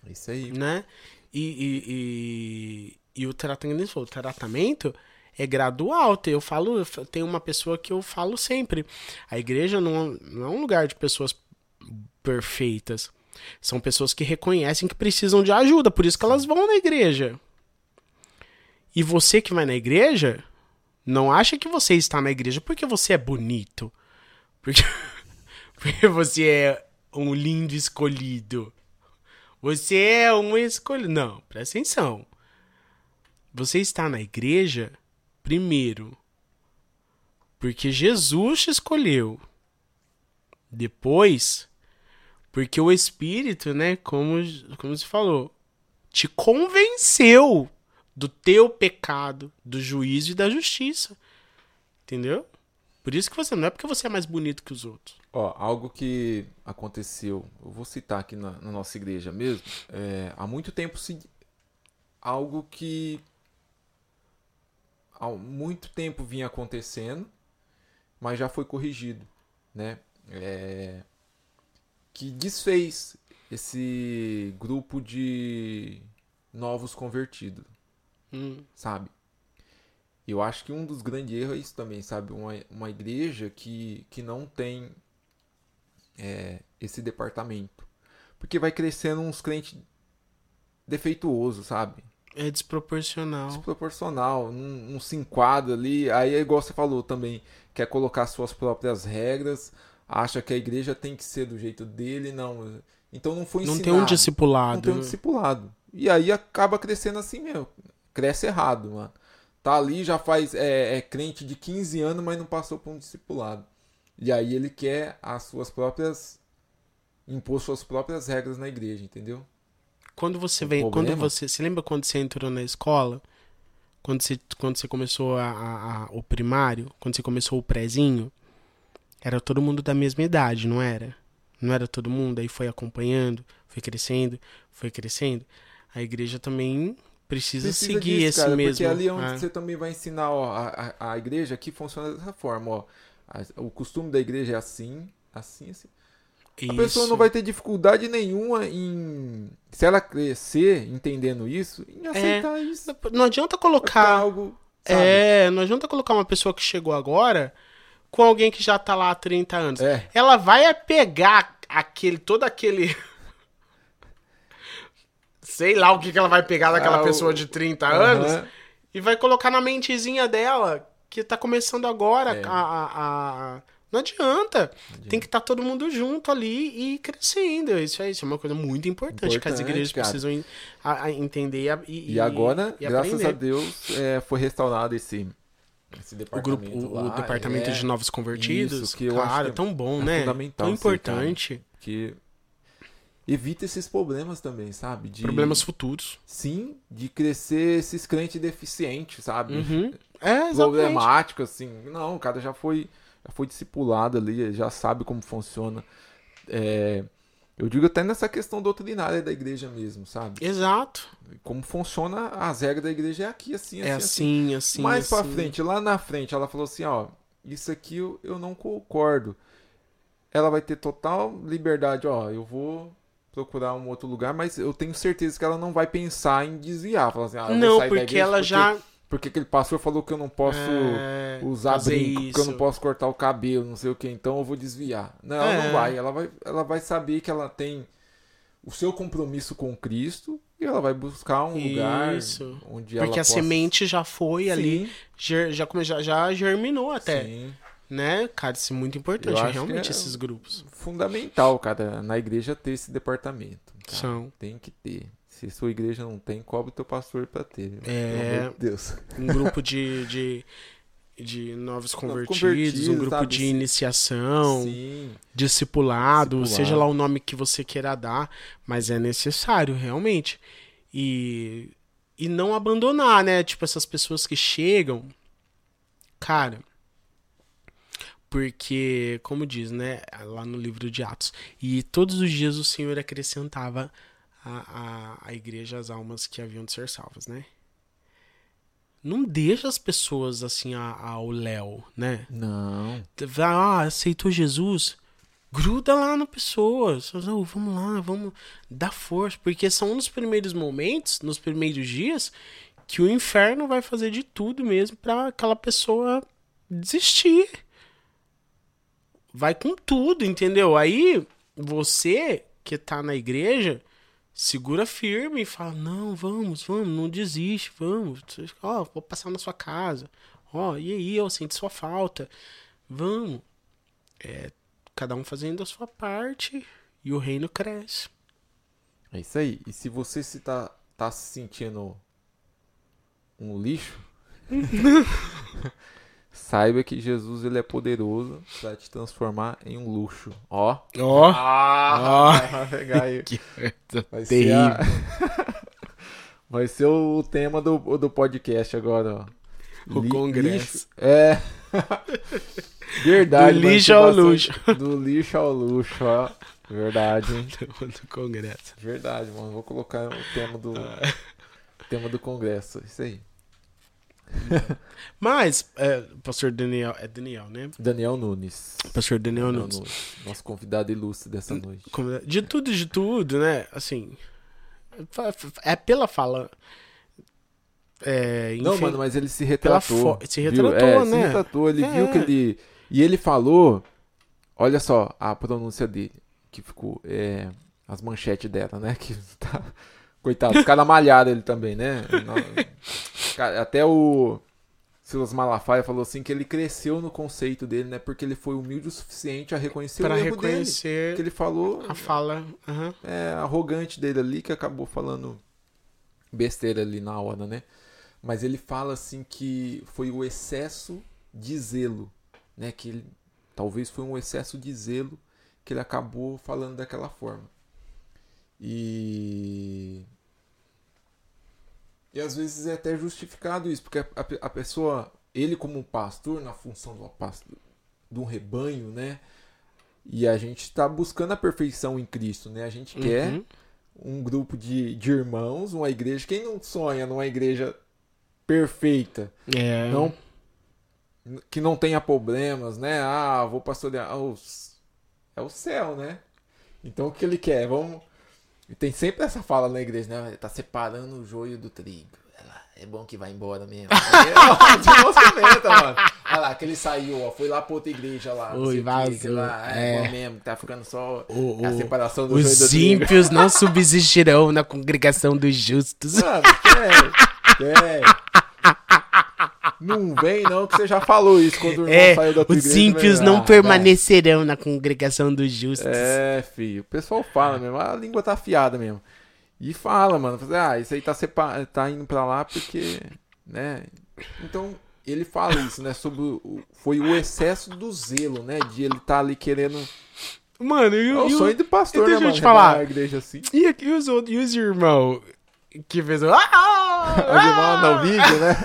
Isso aí. né? E, e, e, e o tratamento, o tratamento é gradual. Eu falo, tem uma pessoa que eu falo sempre. A igreja não, não é um lugar de pessoas perfeitas. São pessoas que reconhecem que precisam de ajuda, por isso que elas vão na igreja. E você que vai na igreja, não acha que você está na igreja porque você é bonito. Porque, porque você é um lindo escolhido. Você é um escolhido. Não, presta atenção. Você está na igreja, primeiro, porque Jesus te escolheu. Depois, porque o Espírito, né, como, como você falou, te convenceu do teu pecado, do juízo e da justiça. Entendeu? Por isso que você não é porque você é mais bonito que os outros. Ó, algo que aconteceu, eu vou citar aqui na, na nossa igreja mesmo, é, há muito tempo se algo que há muito tempo vinha acontecendo, mas já foi corrigido, né? É, que desfez esse grupo de novos convertidos, Hum, sabe? Eu acho que um dos grandes erros é isso também, sabe? Uma, uma igreja que, que não tem é, esse departamento. Porque vai crescendo uns crentes defeituosos, sabe? é desproporcional. Desproporcional, não, não se enquadra ali. Aí é igual você falou também, quer colocar suas próprias regras, acha que a igreja tem que ser do jeito dele, não. Então não foi Não ensinado. tem um Não discipulado. tem um discipulado. E aí acaba crescendo assim mesmo. Cresce errado, mano. Tá ali, já faz. É, é crente de 15 anos, mas não passou por um discipulado. E aí ele quer as suas próprias. impor suas próprias regras na igreja, entendeu? Quando você vem, quando você, você lembra quando você entrou na escola? Quando você, quando você começou a, a- a- o primário, quando você começou o prézinho, era todo mundo da mesma idade, não era? Não era todo mundo, aí foi acompanhando, foi crescendo, foi crescendo. A igreja também precisa, Precisa seguir disso, esse cara, mesmo. Porque ali é onde ah, você também vai ensinar, ó, a, a, a igreja aqui funciona dessa forma, ó. A- o costume da igreja é assim, assim, assim. A pessoa não isso. vai ter dificuldade nenhuma em. Se ela crescer entendendo isso, em aceitar isso. Não adianta colocar. algo. Sabe? É, não adianta colocar uma pessoa que chegou agora com alguém que já tá lá há 30 anos. É. Ela vai é pegar aquele, todo aquele. Sei lá o que, que ela vai pegar daquela Ah, o- pessoa de 30 Aham. anos e vai colocar na mentezinha dela que tá começando agora. É. A, a- a- Não adianta. Tem que estar todo mundo junto ali e crescendo. Isso é, isso é uma coisa muito importante, que as Importante, igrejas cara. precisam en- a- a entender e, a- e, E agora, e graças aprender. a Deus, é, foi restaurado esse, esse o departamento. grupo, o, o lá, departamento é, de novos convertidos, Isso, que eu acho que é- tão bom, é né? fundamental Tão importante. Que evita esses problemas também, sabe? De, Problemas futuros. Sim, de crescer esses crentes deficientes, sabe? Uhum. É, exatamente. Problemático, assim. Não, o cara já foi, já foi discipulado ali, já sabe como funciona. É, eu digo até nessa questão doutrinária da igreja mesmo, sabe? Exato. Como funciona as regras da igreja é aqui, assim, assim, é assim. assim, assim. Mais pra assim. frente, lá na frente, ela falou assim, ó, isso aqui eu não concordo. ela vai ter total liberdade, ó, eu vou procurar um outro lugar, mas eu tenho certeza que ela não vai pensar em desviar, falar assim, ah, Não, porque igreja ela já. porque aquele pastor falou que eu não posso É, usar brinco, que eu não isso. posso cortar o cabelo, não sei o que, então eu vou desviar. Não, ela É. não vai. Ela vai, ela vai saber que ela tem o seu compromisso com Cristo e ela vai buscar um lugar Isso. onde ela Porque a possa... semente já foi ali, Sim, ger- já, já, já germinou até. sim. Né? Cara, isso é muito importante, realmente, é- esses grupos. Fundamental, cara, na igreja ter esse departamento. cara. São. Tem que ter. Se sua igreja não tem, cobre teu pastor pra ter. É. De Deus. Um grupo de, de, de novos convertidos, convertidos, um grupo sabe? de iniciação, discipulado, Discipulado. seja lá o nome que você queira dar, mas é necessário, realmente. E, e não abandonar, né? Tipo, essas pessoas que chegam, cara. Porque, como diz, né, lá no livro de Atos, e todos os dias o Senhor acrescentava a igreja as almas que haviam de ser salvas, né? Não deixa as pessoas assim a- ao léu, né? Não. vai, ah, aceitou Jesus, gruda lá na pessoa. "Não, vamos lá, vamos dar força. Porque são nos primeiros momentos, nos primeiros dias, que o inferno vai fazer de tudo mesmo pra aquela pessoa desistir. Vai com tudo, entendeu? Aí você que tá na igreja, segura firme e fala: Não, vamos, vamos, não desiste, vamos. Ó, vou passar na sua casa. Ó, e aí, eu sinto sua falta. Vamos. É, cada um fazendo a sua parte e o reino cresce. É isso aí. E se você se tá, tá se sentindo um lixo, saiba que Jesus ele é poderoso para te transformar em um luxo. Ó. Ó, Ah, vai pegar aí. que Vai ser, a- vai ser o tema do, do podcast agora, ó. O congresso. lixo- É. Verdade. Do vai lixo ao bastante- Do lixo ao luxo, ó. Verdade, hein? do congresso. Verdade, mano. Vou colocar o tema do. o tema do congresso. Isso aí. Mas, é, pastor Daniel, é Daniel, né? Daniel Nunes. Pastor Daniel Daniel Nunes. Nunes. Nosso convidado ilustre dessa noite. Como- De tudo, de tudo, né? Assim, é pela fala. É, Não, enfim, mano, mas ele se retratou. se retratou, É, né? Se retratou, ele É. viu que ele. E ele falou. Olha só a pronúncia dele. Que ficou. É, as manchetes dela, né? Que tá. Coitado, os caras malharam ele também, né? Até o. Silas Malafaia falou assim que ele cresceu no conceito dele, né? Porque ele foi humilde o suficiente a reconhecer pra o erro dele. reconhecer Que ele falou a fala. aham. é, arrogante dele ali que acabou falando besteira ali na hora, né? Mas ele fala assim que foi o excesso de zelo, né? Que ele, talvez foi um excesso de zelo que ele acabou falando daquela forma. E e às vezes é até justificado isso, porque a, a- pessoa, ele como pastor, na função do pastor, de um rebanho, né? E a gente está buscando a perfeição em Cristo, né? A gente quer Uhum. um grupo de, de irmãos, uma igreja. Quem não sonha numa igreja perfeita, É. não que não tenha problemas, né? Ah, vou pastorear. Ah, os- é o céu, né? Então o que ele quer? Vamos. E tem sempre essa fala na igreja, né? Tá separando o joio do trigo. Ela, É bom que vai embora mesmo. De Deus comenta, mano. Olha lá, que ele saiu, ó. Foi lá pra outra igreja lá. Oi, sei o quê, vazou, que lá, é, é. bom mesmo, tá ficando só O- a separação do Os ímpios não subsistirão na congregação dos justos. Mano, quer, quer. Não vem não, que você já falou isso quando o irmão É, saiu da tua os ímpios né? não Ah, permanecerão na congregação dos justos. É, filho, o pessoal fala mesmo, a língua tá afiada mesmo. E fala, mano, ah, isso aí tá, sepa tá indo pra lá porque, né? Então, ele fala isso, né, sobre o, foi o excesso do zelo, né, de ele tá ali querendo... Mano, e, É o- o e o- sonho do pastor, né, deixa eu mano, te falar. igreja assim. E, aqui os outros, e os irmãos que fez o. Ah! Os irmãos no vídeo, né?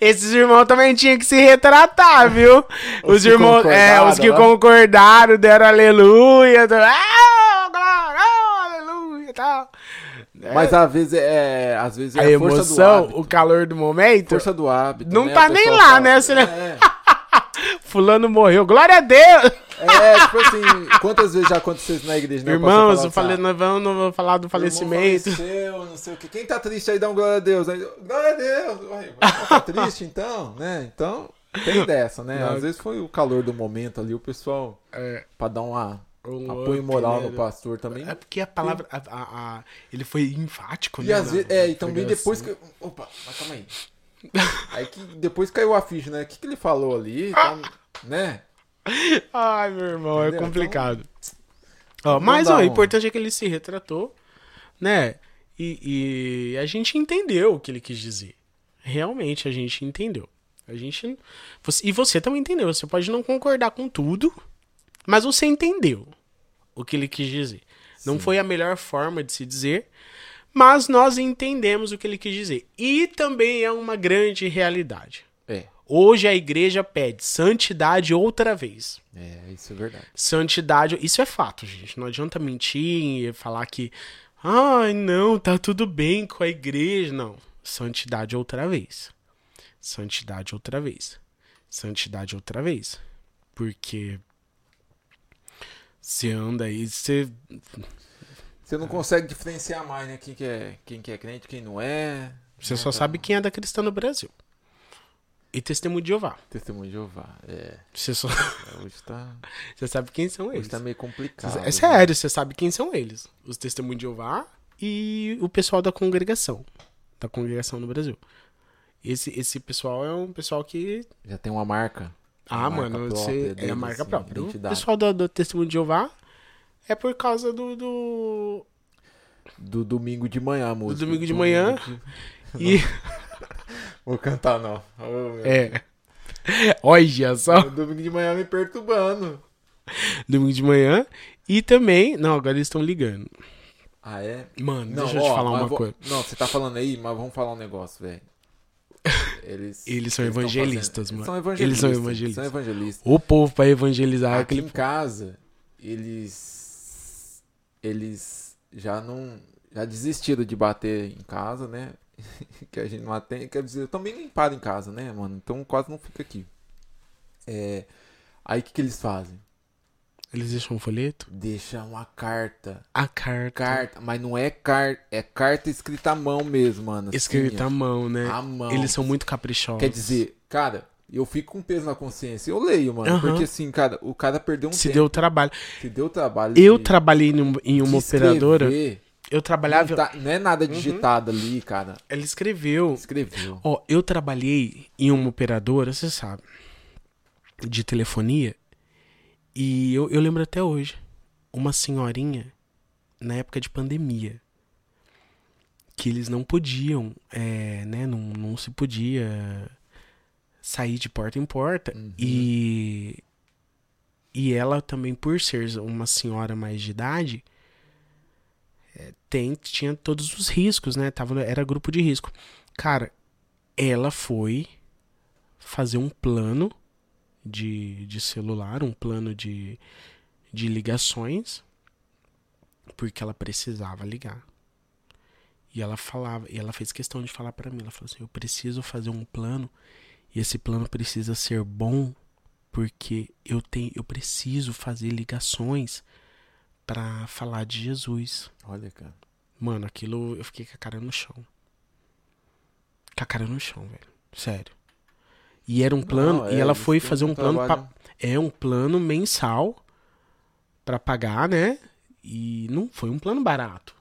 Esses irmãos também tinham que se retratar, viu? Os, Os irmãos, é, os que concordaram, né? concordaram, deram aleluia, do- ah, glória, ah, aleluia, e tal. Mas às vezes é, às vezes é a a, emoção, o calor do momento, Força do hábito. Não né? tá nem lá, fala. né? Você- É, fulano morreu, glória a Deus. É, tipo assim, quantas vezes já aconteceu isso na igreja, né? Irmãos, falava eu falei, assim, nós vamos, não vamos falar do "Ah, falecimento. faleceu, não sei o quê. Quem tá triste aí, dá um glória a Deus. Aí, glória a Deus. Ué, tá triste então, né? Então, tem dessa, né? Não. Às vezes foi o calor do momento ali, o pessoal, É, pra dar uma um apoio moral né? no pastor também. É porque a palavra. a- a- a- ele foi enfático, E né? às vezes, é, e também depois que. Opa, mas calma aí. Aí que depois caiu a ficha, né? O que, que ele falou ali? Então, né? Ai, meu irmão, Entendeu? é complicado. Ó, Não mas ó, o importante é que ele se retratou, né? E, e a gente entendeu o que ele quis dizer. Realmente a gente entendeu. A gente. você- e você também entendeu. Você pode não concordar com tudo, mas você entendeu o que ele quis dizer. Não foi a melhor forma de se dizer, mas nós entendemos o que ele quis dizer. E também é uma grande realidade. É, Hoje a igreja pede santidade outra vez. é, isso é verdade. Santidade, isso é fato, gente. Não adianta mentir e falar que, ai, não, tá tudo bem com a igreja. Não. Santidade outra vez. Santidade outra vez. Santidade outra vez. Porque você anda aí, você. Você não consegue diferenciar mais, né? Quem que é, quem que é crente, quem não é. Você só sabe quem é da cristã no Brasil. E testemunho de Jeová. Testemunho de Jeová. É, Você, só... hoje tá, você sabe quem são hoje eles. tá meio complicado. É sério, você sabe quem são eles. Os testemunhos de Jeová e o pessoal da congregação. Da congregação no Brasil. Esse, esse pessoal é um pessoal que. Já tem uma marca. Ah, Uma marca mano, própria você, é a marca assim, própria. O pessoal do, do testemunho de Jeová é por causa do. do... Do domingo de manhã, a música. domingo de manhã. E. Vou cantar, não. Meu. É. Olha só. O domingo de manhã me perturbando. Domingo de manhã. E também. Não, agora eles estão ligando. Ah, é? Mano, Não, deixa eu te ó, falar mas uma vou- coisa. Não, você tá falando aí, mas vamos falar um negócio, velho. Eles, Eles são tão evangelistas, mano. Eles Eles são são evangelistas. evangelistas. São evangelistas. O povo pra evangelizar é Aqui aquele. em casa, eles. Eles já não. Já desistiram de bater em casa, né? que a gente não atende. Quer dizer, também limparam em casa, né, mano? Então quase não fica aqui. É, aí o que, que eles fazem? Eles deixam um folheto? Deixam uma carta. A carta. Carta, mas não é carta, é carta escrita à mão mesmo, mano. assim, Escrita à mão, né? À mão. Eles são muito caprichosos. Quer dizer, cara, eu fico com peso na consciência. Eu leio, mano. Aham. Porque assim, cara, o cara perdeu um se tempo. deu trabalho. Se deu trabalho. Eu de- trabalhei em, um- uma operadora. Eu trabalhava. Não, tá- não é nada digitado ali, cara. Ela escreveu. Escreveu. Ó, eu trabalhei em uma operadora, você sabe, de telefonia. E eu, eu lembro até hoje. Uma senhorinha, na época de pandemia, que eles não podiam, é, né? Não, não se podia sair de porta em porta. E, e ela também, por ser uma senhora mais de idade, é, tem, tinha todos os riscos, né? Tava, era grupo de risco. Cara, ela foi fazer um plano de, de celular, um plano de, de ligações, porque ela precisava ligar. E ela falava, e ela fez questão de falar pra mim, ela falou assim: "Eu preciso fazer um plano e esse plano precisa ser bom, porque eu tenho, eu preciso fazer ligações pra falar de Jesus". Olha, cara. Mano, aquilo eu fiquei com a cara no chão. Com a cara no chão, velho. Sério. E era um plano, Não, e é, ela eles foi fazer um plano pra, é um plano mensal pra pagar, né? E não foi um plano barato.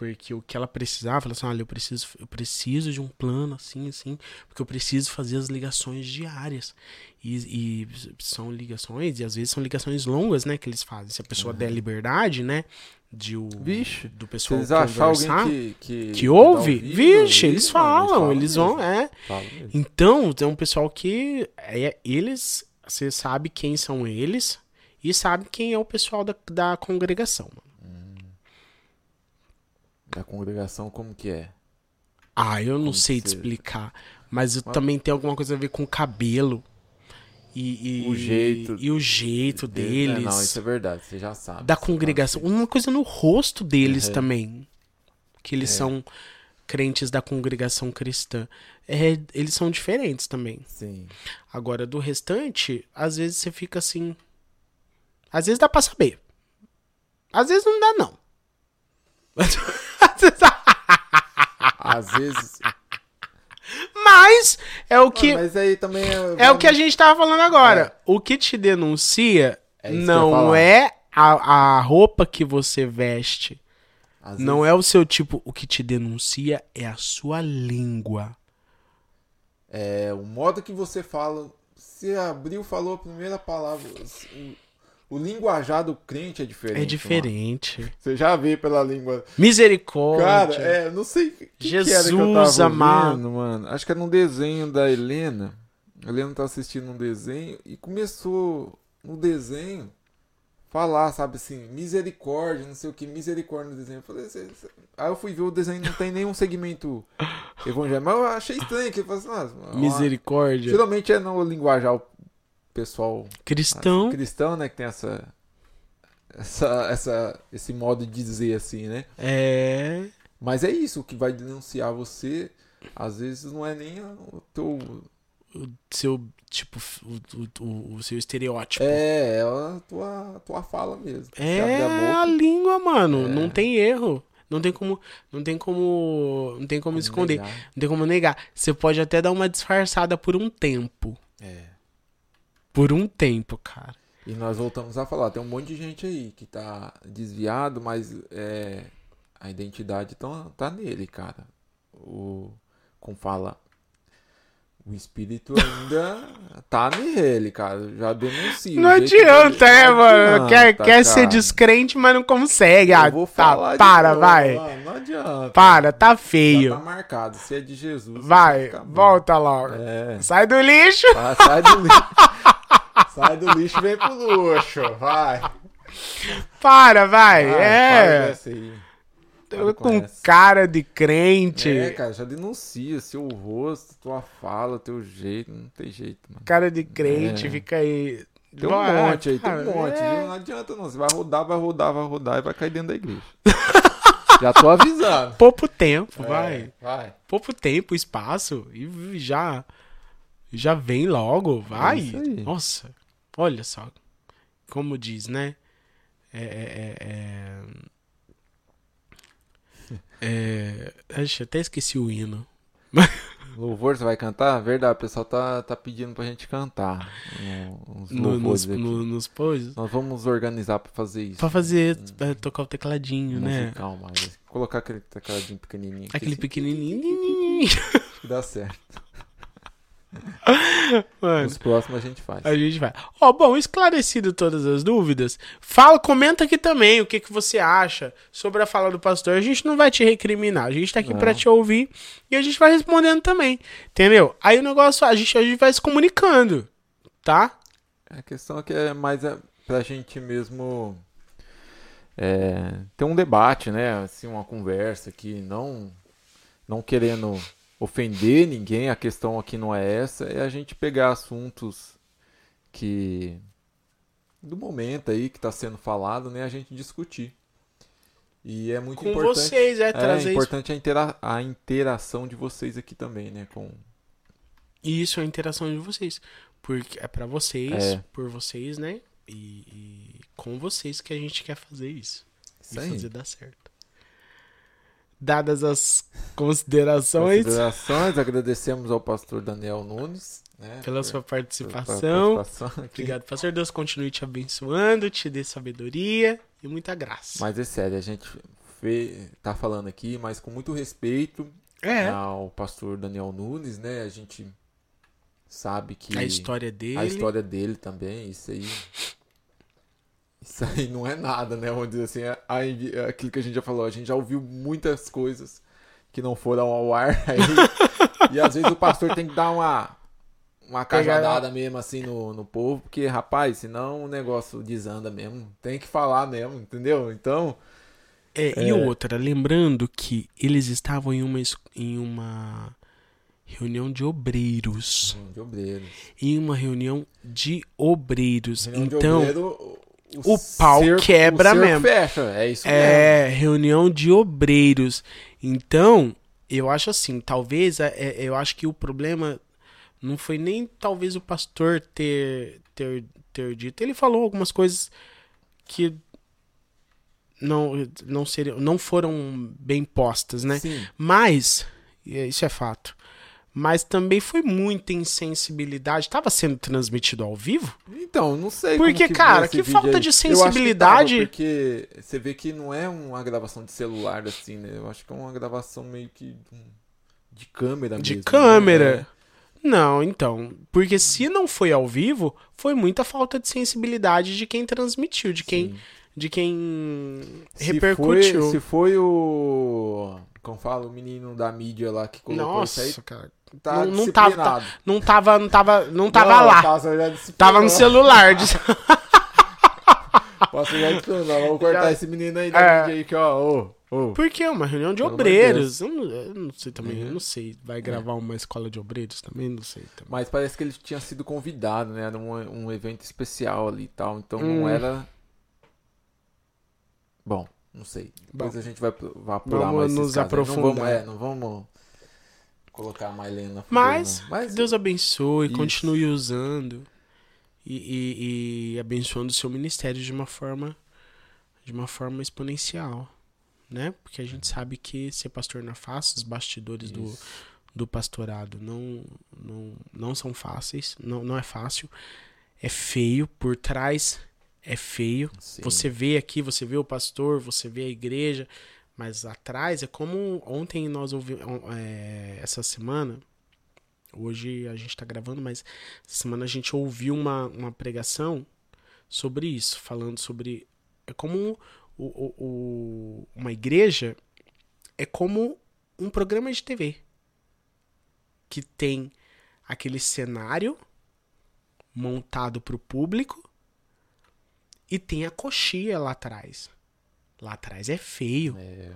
Porque o que ela precisava, ela assim, olha, eu preciso, eu preciso de um plano assim, assim, porque eu preciso fazer as ligações diárias. E, e são ligações, e às vezes são ligações longas, né, que eles fazem. Se a pessoa der liberdade, né, de o, Vixe, do pessoal conversar, que, que, que ouve, vixe, eles mano, falam, eles vão, mesmo. é. Falam. Então, tem um pessoal que é, eles, você sabe quem são eles e sabe quem é o pessoal da, da congregação. mano. Da congregação, como que é? Ah, eu não Como sei te explicar, mas também tem alguma coisa a ver com o cabelo. E, e- O jeito e o jeito deles. Não, isso é verdade, você já sabe. da congregação. sabe. Uma coisa no rosto deles Uhum. também. Que eles É. são crentes da congregação cristã. É, eles são diferentes também. Sim. Agora, do restante, às vezes você fica assim. Às vezes dá pra saber. Às vezes não dá, não. Às vezes- vezes. Mas é o que, Ah, mas aí também é o que a gente tava falando agora. O que te denuncia É não é a, a roupa que você veste. Às Não é o seu tipo. O que te denuncia é a sua língua. É o modo que você fala. Se abriu, falou a primeira palavra. O, o linguajar do crente é diferente. É mano. diferente. Você já vê pela língua. Misericórdia. Cara, é, não sei. que que que eu Jesus tava amado. vendo, mano. Acho que era um desenho da Helena. A Helena tá assistindo um desenho e começou no desenho falar, sabe assim, misericórdia, não sei o que, misericórdia no desenho. Eu falei, "Cê- cê-" aí eu fui ver o desenho, não tem nenhum segmento evangélico. Mas eu achei estranho que eu falei assim, "Ah, uma- Misericórdia. Geralmente é no linguajar o pessoal Cristão. cristão, né, que tem essa, essa, essa, esse modo de dizer assim, né? É. Mas é isso, o que vai denunciar você, às vezes não é nem o teu. O seu, tipo, o, o- o- seu estereótipo. É, é a tua, a tua fala mesmo. É a a língua, mano. É. Não tem erro. Não tem como. Não tem como. Não tem como esconder. negar. Não tem como negar. Você pode até dar uma disfarçada por um tempo. É. Por um tempo, cara. E nós voltamos a falar, tem um monte de gente aí que tá desviado, mas é, a identidade tá, tá nele, cara. O, como fala, o espírito ainda tá nele, cara. Já denuncia. Não adianta, é, mano. Quer, quer ser descrente, mas não consegue. Ah, Eu vou tá, falar de para, novo, vai. mano, Não adianta. Para, tá Já feio. tá marcado. Se é de Jesus. Vai, acabou. volta logo. É. Sai do lixo. Ah, sai do lixo. sai do lixo e vem pro luxo. Vai. Para, vai. Vai, é. faz essa aí. Para Com cara de crente. É, cara, já denuncia seu rosto, tua fala, teu jeito, não tem jeito, mano. Cara de crente, É. fica aí. Tem um monte aí, tem um monte, é. Não adianta não, você vai rodar, vai rodar, vai rodar e vai cair dentro da igreja. já tô avisando. Pouco tempo, É, vai. vai. Pouco tempo, espaço. E já. Já vem logo, vai. isso aí. Nossa, olha só. Como diz, né? É. é, é, é... é... Até esqueci o hino. Louvor, você vai cantar? Verdade, o pessoal tá, tá pedindo pra gente cantar. Uns No, nos, no- nos. Nós vamos organizar pra fazer isso. Pra fazer, é, tocar o tecladinho, né? musical mais. Colocar aquele tecladinho pequenininho. Aquele assim, pequenininho. que dá certo. Mano, Os próximos a gente faz. a gente vai. Ó, bom, esclarecido todas as dúvidas, fala, comenta aqui também o que, que você acha sobre a fala do pastor. A gente não vai te recriminar, a gente tá aqui Não. pra te ouvir e a gente vai respondendo também, entendeu? Aí o negócio, a gente, a gente vai se comunicando, tá? A questão é que é mais é pra gente mesmo é, ter um debate, né? Assim, uma conversa aqui, não, não querendo ofender ninguém. A questão aqui não é essa, é a gente pegar assuntos que do momento aí que está sendo falado, né? A gente discutir. E é muito Com importante. vocês, é, trazer isso. importante a, intera a interação de vocês aqui também, né? Com E isso é a interação de vocês. Porque é pra vocês, É. por vocês, né? E, e com vocês que a gente quer fazer isso. isso e fazer dar certo. Dadas as considerações, Considerações, agradecemos ao pastor Daniel Nunes né, pela por- sua participação. participação. Obrigado, pastor. Deus continue te abençoando, te dê sabedoria e muita graça. Mas é sério, a gente tá falando aqui, mas com muito respeito é, ao pastor Daniel Nunes, né? A gente sabe que a história dele. a história dele também, isso aí. Isso aí não é nada, né? Vamos dizer assim, a envi- aquilo que a gente já falou, a gente já ouviu muitas coisas que não foram ao ar aí. e às vezes o pastor tem que dar uma, uma cajadada mesmo assim no, no povo, porque, rapaz, senão o negócio desanda mesmo. Tem que falar mesmo, entendeu? Então, É, E outra, lembrando que eles estavam em uma, em uma reunião de obreiros. de obreiros. Em uma reunião de obreiros. Reunião de então, obreiro, o pau cerco- quebra o mesmo. fecha, é isso mesmo. É, reunião de obreiros. Então, eu acho assim, talvez, é, é, eu acho que o problema não foi nem talvez o pastor ter, ter, ter dito. Ele falou algumas coisas que não, não, seriam, não foram bem postas, né? Sim. Mas, e isso é fato, mas também foi muita insensibilidade. Tava sendo transmitido ao vivo? Então, não sei. Porque, que cara, que falta aí. de que tava, sensibilidade. porque você vê que não é uma gravação de celular assim, né? Eu acho que é uma gravação meio que de câmera De mesmo. câmera. né? Não, então. Porque se não foi ao vivo, foi muita falta de sensibilidade de quem transmitiu, de quem, Sim. de quem Se repercutiu. Foi, se foi o. Como fala, o menino da mídia lá que colocou isso aí, Nossa, cara. Tá não, não tava, disciplinado. não tava, não tava, não tava Não, lá. Tava no celular. Passa já disciplinou. Vamos cortar Já- esse menino aí da É. mídia aí que, ó. Ô, ô. Por quê? Uma reunião de Pelo de obreiros. Eu não, eu não sei também, Uhum. eu não sei. Vai gravar uma escola de obreiros também? Não sei também. Mas parece que ele tinha sido convidado, né? Era um, um evento especial ali e tal. Então Hum. não era. Bom, não sei. Depois Bom. a gente vai, vai apurar Vamos mais nos aí. Não vamos, aprofundar. é, não vamos colocar mais lenha na fogueira, Mas. Mas Deus abençoe, Isso. continue usando e, e- e abençoando o seu ministério de uma forma de uma forma exponencial, né? Porque a gente sabe que ser pastor não é fácil, os bastidores do, Isso. do pastorado não, não, não são fáceis, não, não é fácil, é feio, por trás é feio. Sim. Você vê aqui, você vê o pastor, você vê a igreja, mas atrás é como ontem nós ouvimos, essa semana, hoje a gente tá gravando, mas essa semana a gente ouviu uma, uma pregação sobre isso, falando sobre. É como o, o- o- uma igreja é como um programa de TV que tem aquele cenário montado para o público e tem a coxia lá atrás. Lá atrás é feio, É,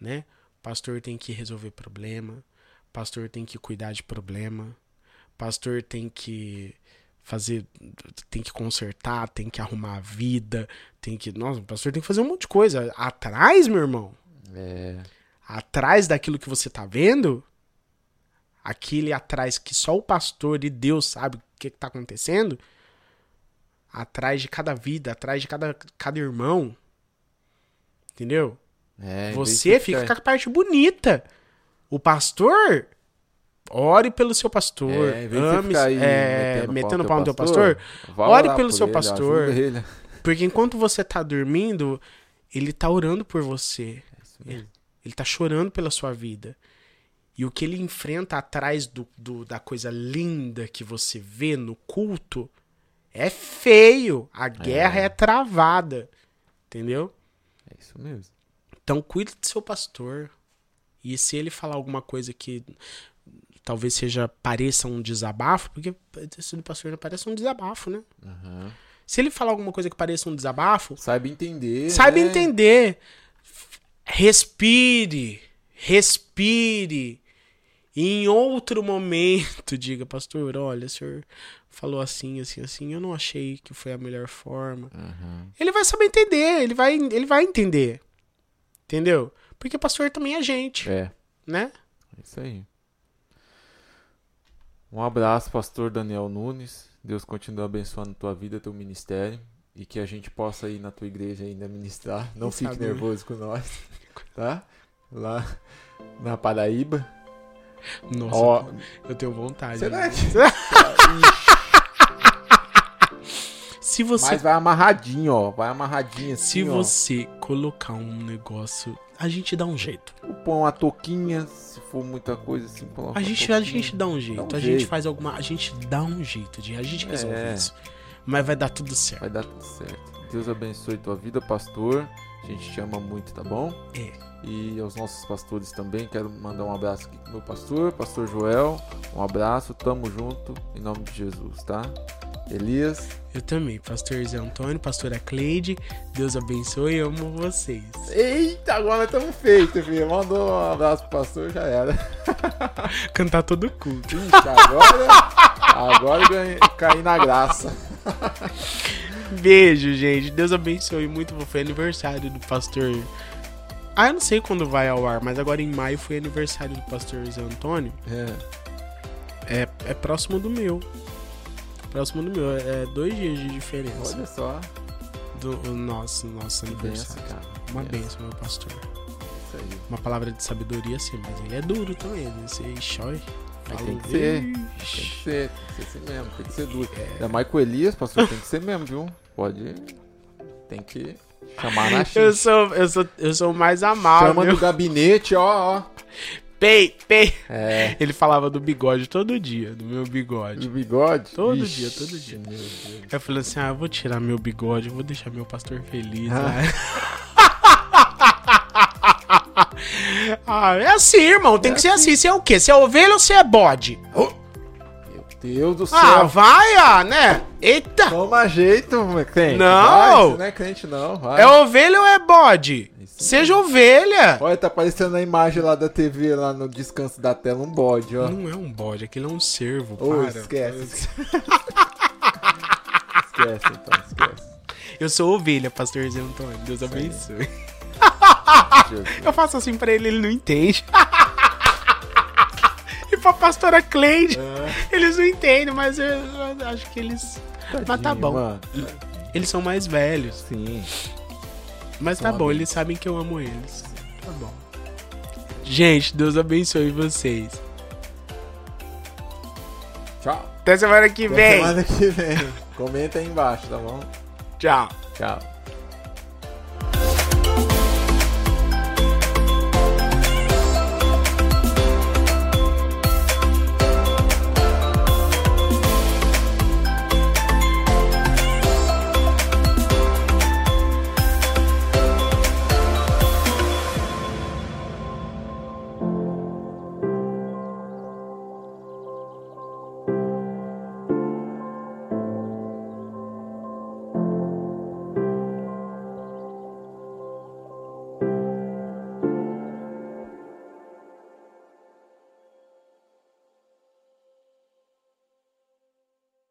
né? Pastor tem que resolver problema, pastor tem que cuidar de problema, pastor tem que fazer, tem que consertar, tem que arrumar a vida, tem que, nossa, o pastor tem que fazer um monte de coisa. Atrás, meu irmão. é, Atrás daquilo que você tá vendo, aquele atrás que só o pastor e Deus sabe o que, que tá acontecendo, atrás de cada vida, atrás de cada, cada irmão, entendeu? é, de Você fica com a parte bonita. O pastor, ore pelo seu pastor. É, ame, é, metendo, metendo pau no teu pastor. vai ore pelo seu ele, pastor. ele. Porque enquanto você tá dormindo, ele tá orando por você. É mesmo. Ele tá chorando pela sua vida. E o que ele enfrenta atrás do, do- da coisa linda que você vê no culto é feio. A guerra é, travada. Entendeu? É isso mesmo. Então cuide do seu pastor. E se ele falar alguma coisa que talvez seja pareça um desabafo, porque esse do pastor não parece um desabafo, né? Aham. Se ele falar alguma coisa que pareça um desabafo, Saiba entender. Saiba né? entender. Respire. Respire. E em outro momento, diga, pastor, olha, senhor falou assim, assim, assim, eu não achei que foi a melhor forma. Aham. Ele vai saber entender, ele vai, ele vai entender. Entendeu? Porque pastor também é gente, É, né? é isso aí. Um abraço, pastor Daniel Nunes. Deus continue abençoando tua vida, teu ministério. E que a gente possa ir na tua igreja ainda ministrar. Não Quem fique sabe, né? nervoso com nós. Tá? Lá na Paraíba. Nossa, Ó, eu tenho vontade. será né? que... Se você Mas vai amarradinho, ó. Vai amarradinho assim, se ó. você colocar um negócio, a gente dá um jeito. Põe uma touquinha, se for muita coisa assim. A gente, a gente dá um jeito, Dá um a gente jeito. faz alguma. A gente dá um jeito de. A gente resolve É. isso. Mas vai dar tudo certo. Vai dar tudo certo. Deus abençoe tua vida, pastor. A gente te ama muito, tá bom? É. E aos nossos pastores também. Quero mandar um abraço aqui pro meu pastor, pastor Joel. Um abraço, tamo junto, em nome de Jesus, tá? Elias. Eu também, pastor Zé Antônio, pastora Cleide. Deus abençoe, eu amo vocês. Eita, agora estamos feitos, filho. Mandou um abraço pro pastor, já era. Cantar todo culto. Ixi, agora. agora eu ganhei- caí na graça. Beijo, gente. Deus abençoe muito. Foi aniversário do pastor. Ah, eu não sei quando vai ao ar, mas agora em maio foi aniversário do pastor Zé Antônio. É, É, é próximo do meu. Próximo do meu. É dois dias de diferença. olha só. do o nosso, nosso Benção, aniversário. cara. Uma Benção. benção, meu pastor. Isso aí. Uma palavra de sabedoria, sim, mas ele é duro também. Ele se chói. Mas fala, tem que ser. Tem que ser, tem que ser assim mesmo, tem que ser duro. É. Ainda mais com o Elias, pastor, tem que ser mesmo, viu? Pode. Tem que chamar na Eu X. sou, eu sou, eu sou o mais amável. Chama no gabinete, ó, ó. Pei, pei. É. Ele falava do bigode todo dia, do meu De bigode. bigode? Todo Ixi, dia, todo dia. Meu Deus. Eu falei assim: ah, vou tirar meu bigode, vou deixar meu pastor feliz. Ah. né? ah, é assim, irmão, tem É que ser assim. Você é o quê? Você é ovelha ou você é bode? Meu Deus do Ah, céu. vai, ah, né? Eita! Toma jeito, crente. Não. Vai, você não é crente, não. Vai. É ovelha ou é bode? Seja ovelha. Olha, tá aparecendo a imagem lá da TV, lá no descanso da tela, um bode, ó. Não é um bode, aquele é um cervo, Ô, para. esquece. esquece, então, esquece. Eu sou ovelha, pastor Zé Antônio. Deus abençoe. Eu faço assim pra ele, ele não entende. e pra pastora Cleide, eles não entendem, mas eu, eu acho que eles. mas tá Tadinho, bom. Mano. Eles são mais velhos. Sim. Mas tá bom, eles sabem que eu amo eles. Tá bom. Gente, Deus abençoe vocês. Tchau. Até semana que Até vem. semana que vem. Comenta aí embaixo, tá bom? Tchau. Tchau.